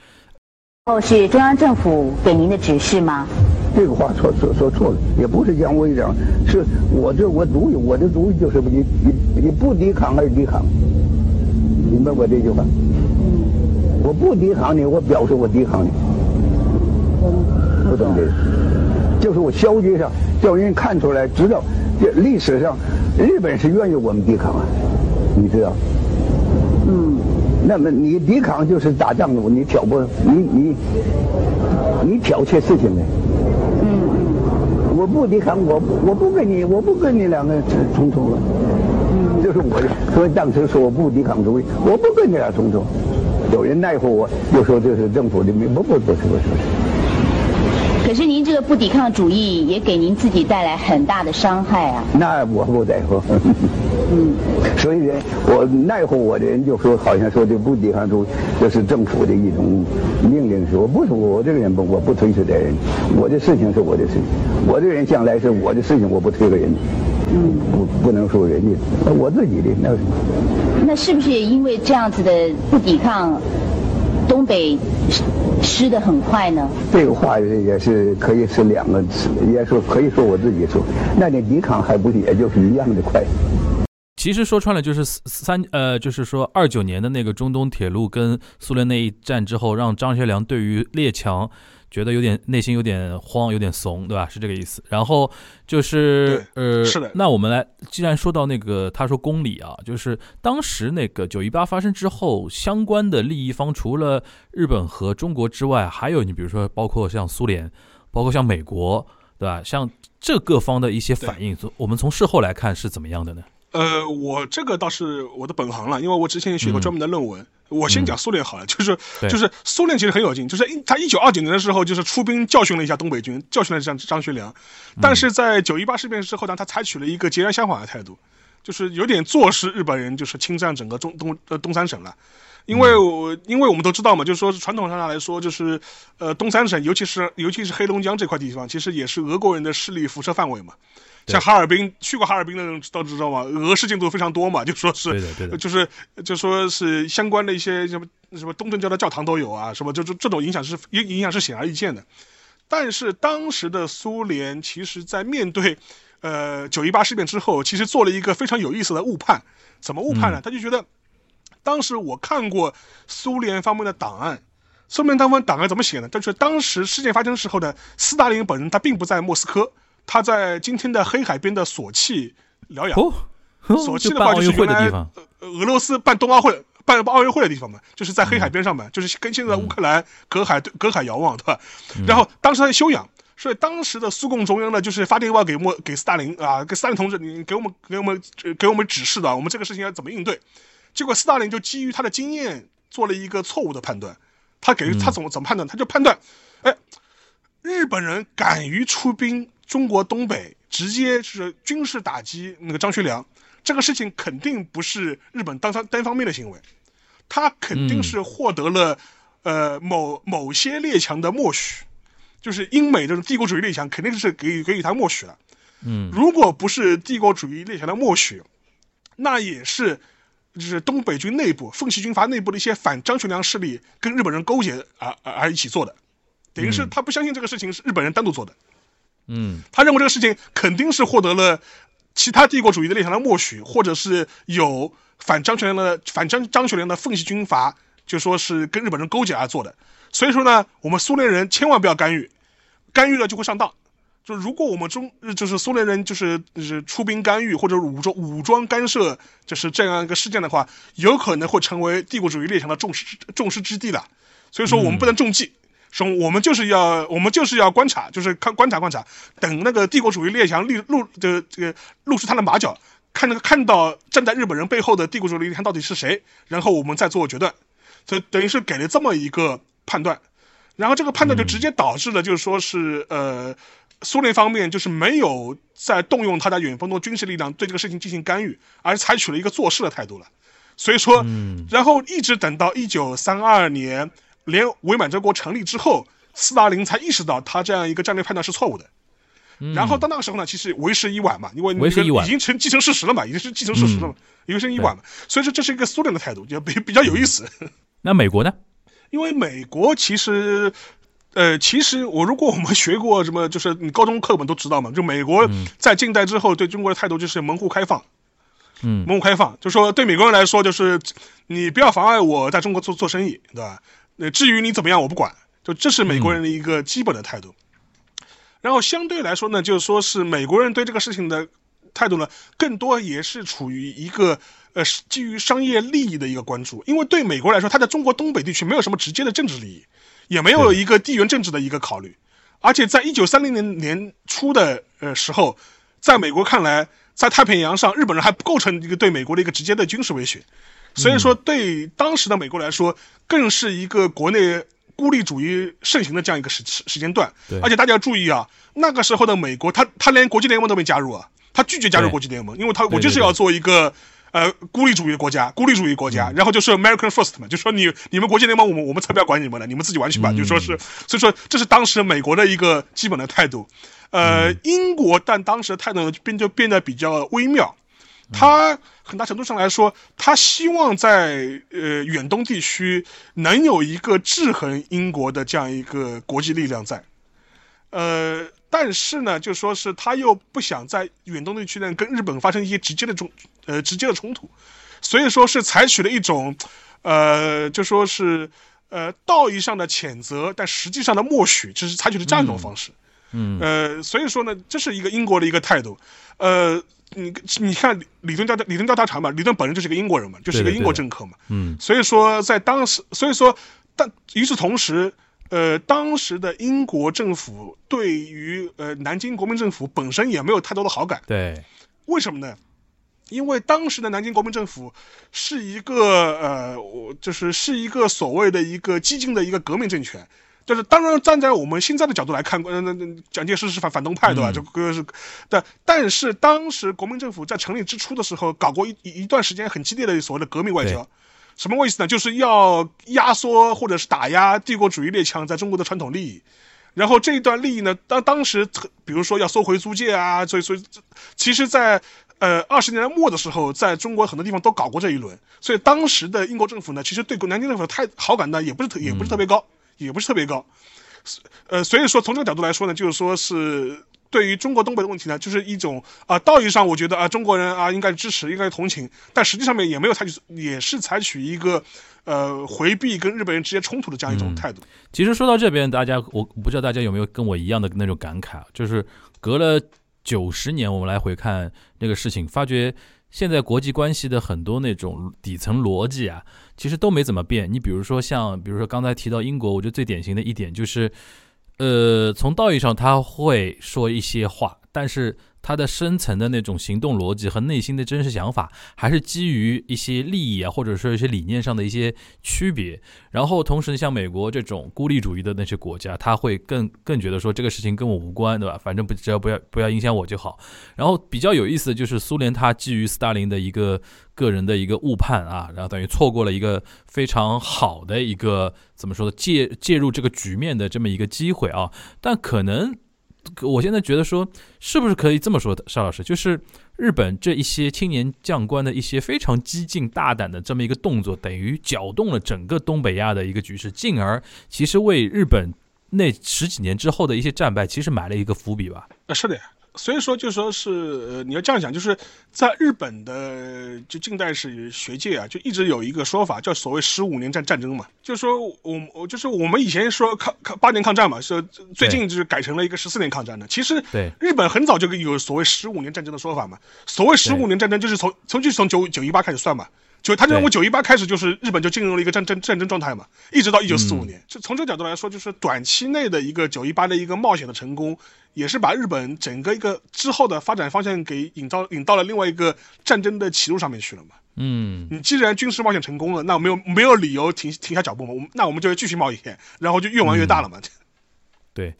哦，是中央政府给您的指示吗？这个话说说说错了，也不是杨威讲，是我这我主意，我的主意就是你你你不抵抗还是抵抗？明白我这句话？我不抵抗你，我表示我抵抗你。不懂这个，就是我消极上叫人看出来，知道这历史上日本是愿意我们抵抗啊，你知道？嗯，那么你抵抗就是打仗的，你挑拨你你你挑起事情来。嗯嗯，我不抵抗，我我不跟你我不跟你两个冲突了。嗯，就是我所以当时说我不抵抗主义，我不跟你俩冲突。有人奈何我，又说这是政府的命，不不不是不是。可是您这个不抵抗主义也给您自己带来很大的伤害啊！那我不在乎。嗯，所以人我奈何我的人就说，好像说这不抵抗主义这是政府的一种命令，说不是我这个人不我不推辞别人，我的事情是我的事情，我这人向来是我的事情，我不推给人。嗯，不不能说人家，我自己的那。那是不是因为这样子的不抵抗？东北湿的很快呢。这个话也是可以是两个词，也说可以说我自己说，那你抵抗还不也就是一样的快？其实说穿了就是三呃，就是说二九年的那个中东铁路跟苏联那一战之后，让张学良对于列强。觉得有点内心有点慌，有点怂，对吧？是这个意思。然后就是呃，是的。那我们来，既然说到那个，他说公理啊，就是当时那个九一八发生之后，相关的利益方除了日本和中国之外，还有你比如说包括像苏联，包括像美国，对吧？像这各方的一些反应，我们从事后来看是怎么样的呢？呃，我这个倒是我的本行了，因为我之前也写过专门的论文。我先讲苏联好了，就是就是苏联其实很有劲，就是他一九二九年的时候就是出兵教训了一下东北军，教训了张张学良，但是在九一八事变之后呢，他采取了一个截然相反的态度，就是有点坐视日本人就是侵占整个中东呃东三省了，因为我因为我们都知道嘛，就是说传统上来说，就是呃东三省，尤其是尤其是黑龙江这块地方，其实也是俄国人的势力辐射范围嘛。像哈尔滨去过哈尔滨的人都知道嘛，俄式建筑非常多嘛，就说是，就是就说是相关的一些什么什么东正教的教堂都有啊，什么就就这种影响是影影响是显而易见的。但是当时的苏联其实在面对呃九一八事变之后，其实做了一个非常有意思的误判。怎么误判呢？他就觉得当时我看过苏联方面的档案，苏联方面档案怎么写呢？就是当时事件发生时候呢斯大林本人他并不在莫斯科。他在今天的黑海边的索契疗养。索契的话就是原来俄罗斯办冬奥会、办奥运会的地方嘛，就是在黑海边上嘛，就是跟现在乌克兰隔海隔海遥望，对吧？然后当时在休养，所以当时的苏共中央呢，就是发电报给莫给斯大林啊，给斯大林同志，你给我们给我们给我们指示的，我们这个事情要怎么应对？结果斯大林就基于他的经验做了一个错误的判断，他给他怎么怎么判断？他就判断，哎，日本人敢于出兵。中国东北直接是军事打击那个张学良，这个事情肯定不是日本单方单方面的行为，他肯定是获得了呃某某些列强的默许，就是英美这种帝国主义列强肯定是给予给予他默许了。嗯，如果不是帝国主义列强的默许，那也是就是东北军内部奉系军阀内部的一些反张学良势力跟日本人勾结而而而一起做的，等于是他不相信这个事情是日本人单独做的。嗯，嗯他认为这个事情肯定是获得了其他帝国主义的列强的默许，或者是有反张学良的反张张学良的奉系军阀，就说是跟日本人勾结而做的。所以说呢，我们苏联人千万不要干预，干预了就会上当。就如果我们中就是苏联人就是是出兵干预或者武装武装干涉，就是这样一个事件的话，有可能会成为帝国主义列强的众矢众矢之的了。所以说我们不能中计。说我们就是要，我们就是要观察，就是看观察观察，等那个帝国主义列强露露的这个露出他的马脚，看那个看到站在日本人背后的帝国主义列强到底是谁，然后我们再做决断，所以等于是给了这么一个判断，然后这个判断就直接导致了，就是说是呃，苏联方面就是没有在动用他的远东的军事力量对这个事情进行干预，而采取了一个做事的态度了，所以说，然后一直等到一九三二年。连伪满洲国成立之后，斯大林才意识到他这样一个战略判断是错误的。然后到那个时候呢，其实为时已晚嘛，因为已经成既成事实了嘛，已经是既成事实了嘛，为时已晚嘛。所以说这是一个苏联的态度，就比比较有意思。那美国呢？因为美国其实，呃，其实我如果我们学过什么，就是你高中课本都知道嘛，就美国在近代之后对中国的态度就是门户开放，嗯门户开放，就说对美国人来说就是你不要妨碍我在中国做做生意，对吧？那至于你怎么样我不管，就这是美国人的一个基本的态度。然后相对来说呢，就是说是美国人对这个事情的态度呢，更多也是处于一个呃基于商业利益的一个关注，因为对美国来说，它在中国东北地区没有什么直接的政治利益，也没有一个地缘政治的一个考虑，而且在一九三零年年初的呃时候，在美国看来，在太平洋上日本人还不构成一个对美国的一个直接的军事威胁，所以说对当时的美国来说，更是一个国内孤立主义盛行的这样一个时时时间段对。而且大家要注意啊，那个时候的美国，他他连国际联盟都没加入啊，他拒绝加入国际联盟，因为他我就是要做一个。呃，孤立主义国家，孤立主义国嗯家，然后就是 American First 嘛，就说你你们国际联盟，我们我们才不要管你们了，你们自己玩去吧，嗯就说是，所以说这是当时美国的一个基本的态度。呃，嗯英国但当时的态度呢，变就变得比较微妙。他很大程度上来说，他希望在呃远东地区能有一个制衡英国的这样一个国际力量在。呃，但是呢，就说是他又不想在远东地区呢跟日本发生一些直接的冲呃直接的冲突，所以说是采取了一种呃就说是呃道义上的谴责，但实际上的默许，就是采取了这样一种方式。嗯呃，所以说呢，这是一个英国的一个态度。呃，你你看李李顿调查李顿调查团嘛，李顿本人就是个英国人嘛，就是一个英国政客嘛。嗯所以说在当时，所以说，但与此同时，呃，当时的英国政府对于呃南京国民政府本身也没有太多的好感。对，为什么呢？因为当时的南京国民政府是一个呃，我就是是一个所谓的一个激进的一个革命政权。就是当然，站在我们现在的角度来看，呃，那那蒋介石是反反动派，对吧？嗯这个是，但但是当时国民政府在成立之初的时候，搞过一一一段时间很激烈的所谓的革命外交。什么意思呢？就是要压缩或者是打压帝国主义列强在中国的传统利益。然后这一段利益呢，当当时特比如说要收回租界啊，所以所以其实在，呃二十年代末的时候，在中国很多地方都搞过这一轮，所以当时的英国政府呢，其实对南京政府的态好感呢也不是特也不是特别高，也不是特别高，呃，所以说从这个角度来说呢，就是说是对于中国东北的问题呢，就是一种啊、道义上我觉得啊、中国人啊应该支持，应该同情，但实际上面也没有采取，也是采取一个呃回避跟日本人直接冲突的这样一种嗯态度。其实说到这边，大家我不知道大家有没有跟我一样的那种感慨啊，就是隔了九十年，我们来回看那个事情，发觉现在国际关系的很多那种底层逻辑啊，其实都没怎么变。你比如说像，比如说刚才提到英国，我觉得最典型的一点就是，呃，从道义上他会说一些话，但是他的深层的那种行动逻辑和内心的真实想法，还是基于一些利益啊，或者说一些理念上的一些区别。然后同时，像美国这种孤立主义的那些国家，他会更更觉得说这个事情跟我无关，对吧？反正不只要不要不要影响我就好。然后比较有意思的就是苏联，它基于斯大林的一个个人的一个误判啊，然后等于错过了一个非常好的一个怎么说呢介介入这个局面的这么一个机会啊。但可能我现在觉得说，是不是可以这么说的，邵老师，就是日本这一些青年将官的一些非常激进大胆的这么一个动作，等于搅动了整个东北亚的一个局势，进而其实为日本那十几年之后的一些战败，其实埋了一个伏笔吧。啊，是的呀。所以说，就说是呃，你要这样讲，就是在日本的就近代史学界啊，就一直有一个说法，叫所谓十五年战战争嘛，就是说我我就是我们以前说抗抗八年抗战嘛，是最近就是改成了一个十四年抗战的。其实对日本很早就有所谓十五年战争的说法嘛，所谓十五年战争就是从从就是从九九一八开始算嘛。就他认为对九一八开始就是日本就进入了一个战争战争状态嘛，一直到一九四五嗯年。就从这个角度来说，就是短期内的一个九一八的一个冒险的成功，也是把日本整个一个之后的发展方向给引到引到了另外一个战争的歧路上面去了嘛。嗯，你既然军事冒险成功了，那没有没有理由停停下脚步嘛？我们那我们就继续冒险，然后就越玩越大了嘛。对。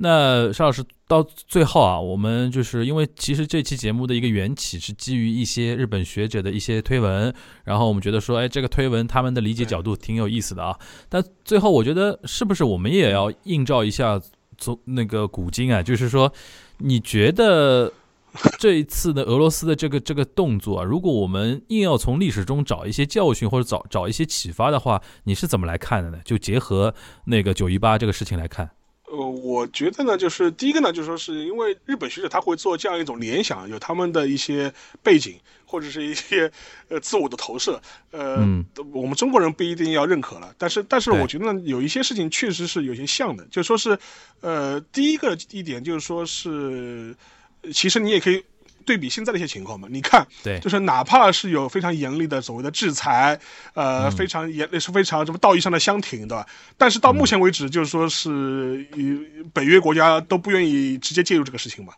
那邵老师到最后啊，我们就是因为其实这期节目的一个缘起是基于一些日本学者的一些推文，然后我们觉得说，哎，这个推文他们的理解角度挺有意思的啊。但最后我觉得是不是我们也要映照一下从那个古今啊，就是说，你觉得这一次的俄罗斯的这个这个动作啊，如果我们硬要从历史中找一些教训或者找找一些启发的话，你是怎么来看的呢？就结合那个九一八这个事情来看。呃，我觉得呢，就是第一个呢，就是说是因为日本学者他会做这样一种联想，有他们的一些背景或者是一些呃自我的投射，呃，嗯我们中国人不一定要认可了，但是但是我觉得呢，有一些事情确实是有些像的，就说是，呃，第一个一点就是说是，呃其实你也可以。对比现在的一些情况嘛，你看，对就是哪怕是有非常严厉的所谓的制裁，呃，嗯非常严是非常什么道义上的相挺，对吧？但是到目前为止，就是说是以北约国家都不愿意直接介入这个事情嘛。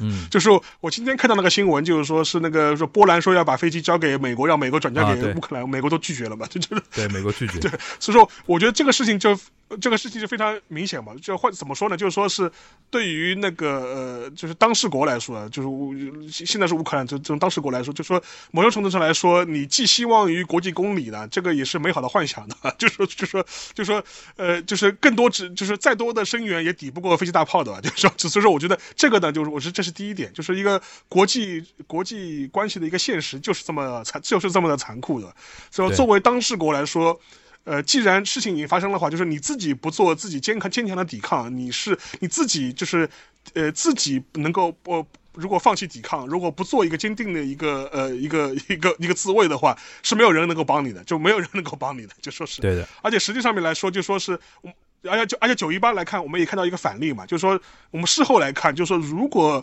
嗯 就是我今天看到那个新闻，就是说是那个说波兰说要把飞机交给美国，让美国转交给乌克兰，美国都拒绝了嘛，就就是对，美国拒绝。对，所以说我觉得这个事情就这个事情是非常明显嘛，就换怎么说呢？就是说是对于那个呃，就是当事国来说啊，就是乌现在是乌克兰这这种当事国来说，就说某种程度上来说，你寄希望于国际公理呢，这个也是美好的幻想的，就说就说就说呃，就是更多只就是再多的声援也抵不过飞机大炮的吧，就是说，所以说我觉得这个呢，就是我是这是第一点，就是一个国际国际关系的一个现实，就是这么残就是这么的残酷的，所以作为当事国来说。呃，既然事情已经发生的话，就是你自己不做自己坚强坚强的抵抗，你是你自己就是，呃，自己能够不、如果放弃抵抗，如果不做一个坚定的一个呃一个一个一个自卫的话，是没有人能够帮你的，就没有人能够帮你的，就说是。对的，而且实际上面来说，就说是，嗯而且就而且九一八来看，我们也看到一个反例嘛，就是说我们事后来看，就是说如果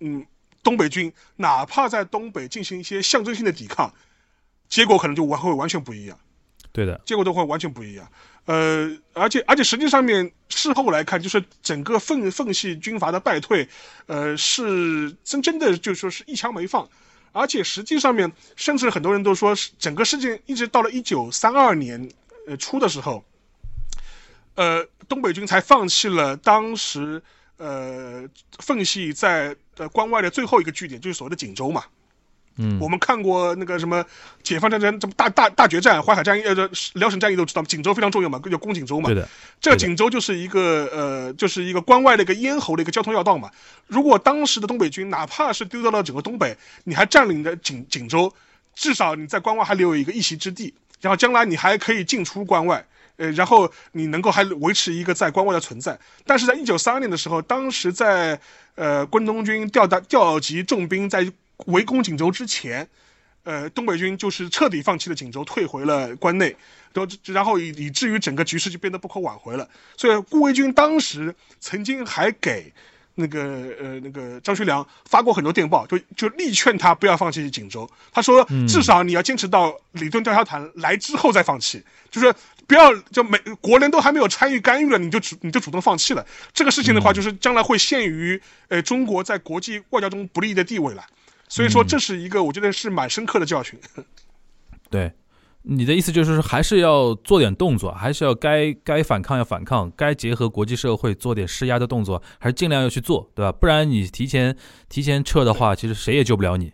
嗯东北军哪怕在东北进行一些象征性的抵抗，结果可能就完会完全不一样。对的，结果都会完全不一样。呃，而且而且实际上面事后来看，就是整个奉奉系军阀的败退，呃，是真真的就说是一枪没放。而且实际上面，甚至很多人都说，整个事件一直到了一九三二年呃初的时候，呃，东北军才放弃了当时呃奉系在呃关外的最后一个据点，就是所谓的锦州嘛。嗯我们看过那个什么解放战争，这么大大大决战、淮海战役、呃，辽沈战役都知道，锦州非常重要嘛，叫攻锦州嘛。对的，这个锦州就是一个呃，就是一个关外的一个咽喉的一个交通要道嘛。如果当时的东北军哪怕是丢掉了整个东北，你还占领着锦锦州，至少你在关外还留有一个一席之地，然后将来你还可以进出关外。呃，然后你能够还维持一个在关外的存在，但是在一九三二年的时候，当时在呃关东军调大调集重兵在围攻锦州之前，呃，东北军就是彻底放弃了锦州，退回了关内，都然后以以至于整个局势就变得不可挽回了。所以顾维钧当时曾经还给那个呃那个张学良发过很多电报，就就力劝他不要放弃锦州。他说，至少你要坚持到李顿调查团来之后再放弃，就是不要就美国人都还没有参与干预了，你就主你就主动放弃了。这个事情的话，就是将来会陷于呃中国在国际外交中不利的地位了。所以说，这是一个我觉得是蛮深刻的教训。对，你的意思就是说，还是要做点动作，还是要该该反抗要反抗，该结合国际社会做点施压的动作，还是尽量要去做，对吧？不然你提前 提前撤的话，其实谁也救不了你。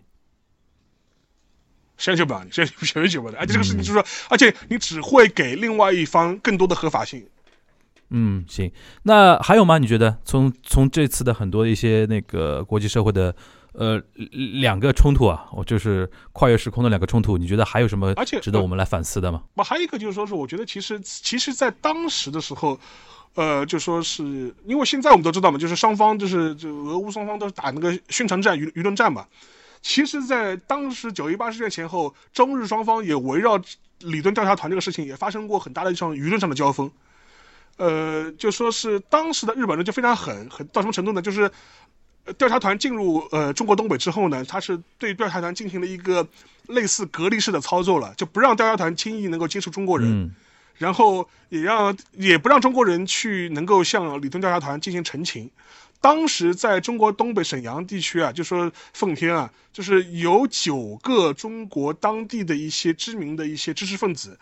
谁也救不了你，谁也谁也救不了你。而且这个事情就是说，而且你只会给另外一方更多的合法性。嗯，行，那还有吗？你觉得从从这次的很多一些那个国际社会的呃两个冲突啊，我就是跨越时空的两个冲突，你觉得还有什么而且值得我们来反思的吗？那还有一个就是说是，我觉得其实其实，在当时的时候，呃，就说是因为现在我们都知道嘛，就是双方就是就俄乌双方都是打那个宣传战、舆舆论战嘛。其实，在当时九一八事件前后，中日双方也围绕理论调查团这个事情也发生过很大的一场舆论上的交锋。呃，就说是当时的日本人就非常狠，狠到什么程度呢？就是呃调查团进入呃中国东北之后呢，他是对调查团进行了一个类似隔离式的操作了，就不让调查团轻易能够接触中国人。嗯然后也让也不让中国人去能够向里顿调查团进行陈情。当时在中国东北沈阳地区啊，就说奉天啊，就是有九个中国当地的一些知名的一些知识分子，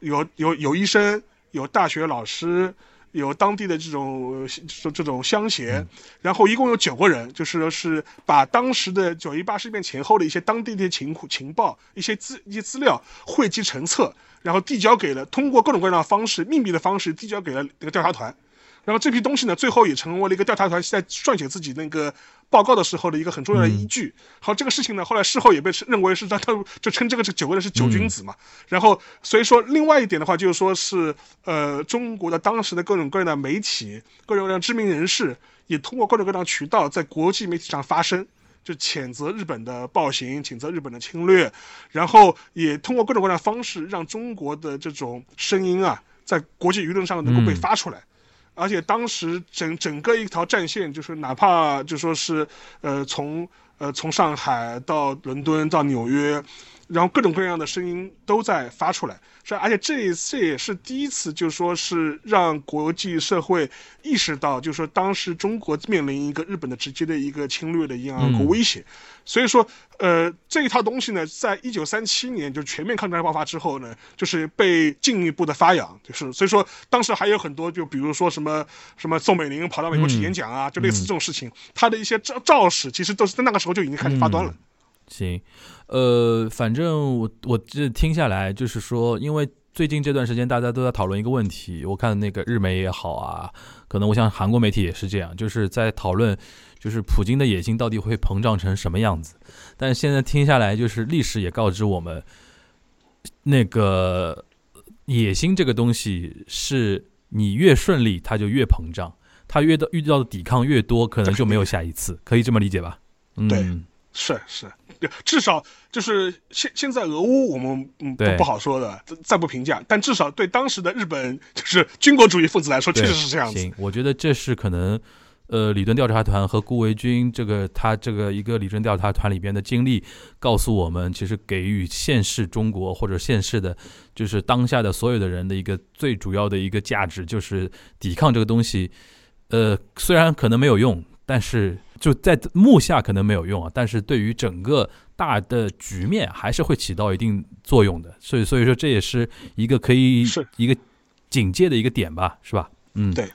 有有有医生，有大学老师，有当地的这种呃这这种乡贤，然后一共有九个人，就是说是把当时的九一八事变前后的一些当地的情情报、一些资一些资料汇集成册，然后递交给了通过各种各样的方式、秘密的方式递交给了那个调查团。然后这批东西呢，最后也成为了一个调查团在撰写自己那个报告的时候的一个很重要的依据。好，这个事情呢，后来事后也被认为是让他就称这个这九个人是九君子嘛。然后所以说，另外一点的话，就是说是呃，中国的当时的各种各样的媒体、各种各样知名人士，也通过各种各样的渠道在国际媒体上发声。就谴责日本的暴行，谴责日本的侵略，然后也通过各种各样的方式，让中国的这种声音啊，在国际舆论上能够被发出来。而且当时整整个一条战线，就是哪怕就说是呃从呃从上海到伦敦到纽约，然后各种各样的声音都在发出来。是，而且这一次也是第一次，就说是让国际社会意识到，就是说当时中国面临一个日本的直接的一个侵略的一样一个威胁。所以说，呃，这一套东西呢，在一九三七年就全面抗战爆发之后呢，就是被进一步的发扬。就是所以说，当时还有很多，就比如说什么什么宋美龄跑到美国去演讲啊，就类似这种事情，他的一些肇肇事，其实都是在那个时候就已经开始发端了。行，呃，反正我我这听下来就是说，因为最近这段时间大家都在讨论一个问题，我看那个日媒也好啊，可能我想韩国媒体也是这样，就是在讨论，就是普京的野心到底会膨胀成什么样子。但是现在听下来，就是历史也告知我们，那个野心这个东西是你越顺利，它就越膨胀，它越到遇到的抵抗越多，可能就没有下一次，可以这么理解吧？对，是是。至少就是现现在俄乌我们嗯不不好说的，再不评价。但至少对当时的日本就是军国主义分子来说，确实是这样子。行，我觉得这是可能，呃，理论调查团和顾维钧这个他这个一个理论调查团里边的经历，告诉我们，其实给予现世中国或者现世的，就是当下的所有的人的一个最主要的一个价值，就是抵抗这个东西。呃，虽然可能没有用。但是就在目下可能没有用啊，但是对于整个大的局面还是会起到一定作用的，所以所以说这也是一个可以是一个警戒的一个点吧，是吧？嗯，对，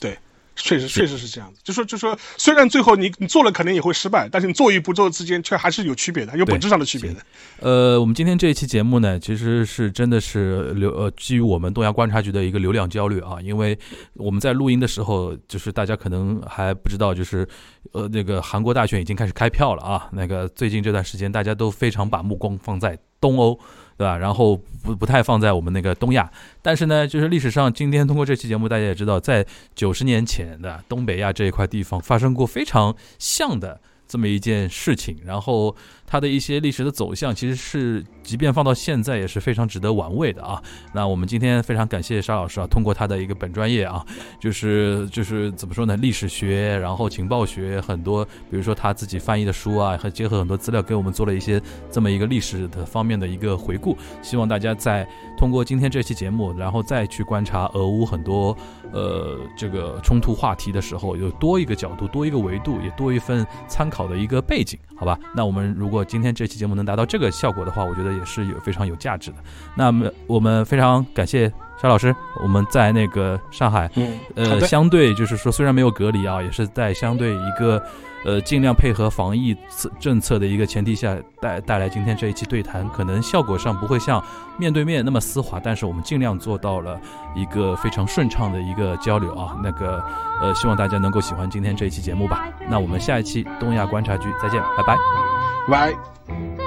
对。确实，确实是这样子。就说，就说，虽然最后你你做了可能也会失败，但是你做与不做之间却还是有区别的，有本质上的区别的。呃，我们今天这一期节目呢，其实是真的是流呃基于我们东亚观察局的一个流量焦虑啊，因为我们在录音的时候，就是大家可能还不知道，就是呃那个韩国大选已经开始开票了啊。那个最近这段时间，大家都非常把目光放在东欧。对吧？然后不不太放在我们那个东亚，但是呢，就是历史上今天通过这期节目，大家也知道，在九十年前的东北亚这一块地方发生过非常像的。这么一件事情，然后它的一些历史的走向，其实是即便放到现在也是非常值得玩味的啊。那我们今天非常感谢沙老师啊，通过他的一个本专业啊，就是就是怎么说呢，历史学，然后情报学很多，比如说他自己翻译的书啊，和结合很多资料给我们做了一些这么一个历史的方面的一个回顾。希望大家在通过今天这期节目，然后再去观察俄乌很多呃这个冲突话题的时候，有多一个角度，多一个维度，也多一份参考。的一个背景，好吧，那我们如果今天这期节目能达到这个效果的话，我觉得也是有非常有价值的。那么我们非常感谢沙老师，我们在那个上海，呃，相对就是说虽然没有隔离啊，也是在相对一个。呃，尽量配合防疫策政策的一个前提下，带带来今天这一期对谈，可能效果上不会像面对面那么丝滑，但是我们尽量做到了一个非常顺畅的一个交流啊。那个，呃，希望大家能够喜欢今天这一期节目吧。那我们下一期东亚观察局再见，拜拜，拜。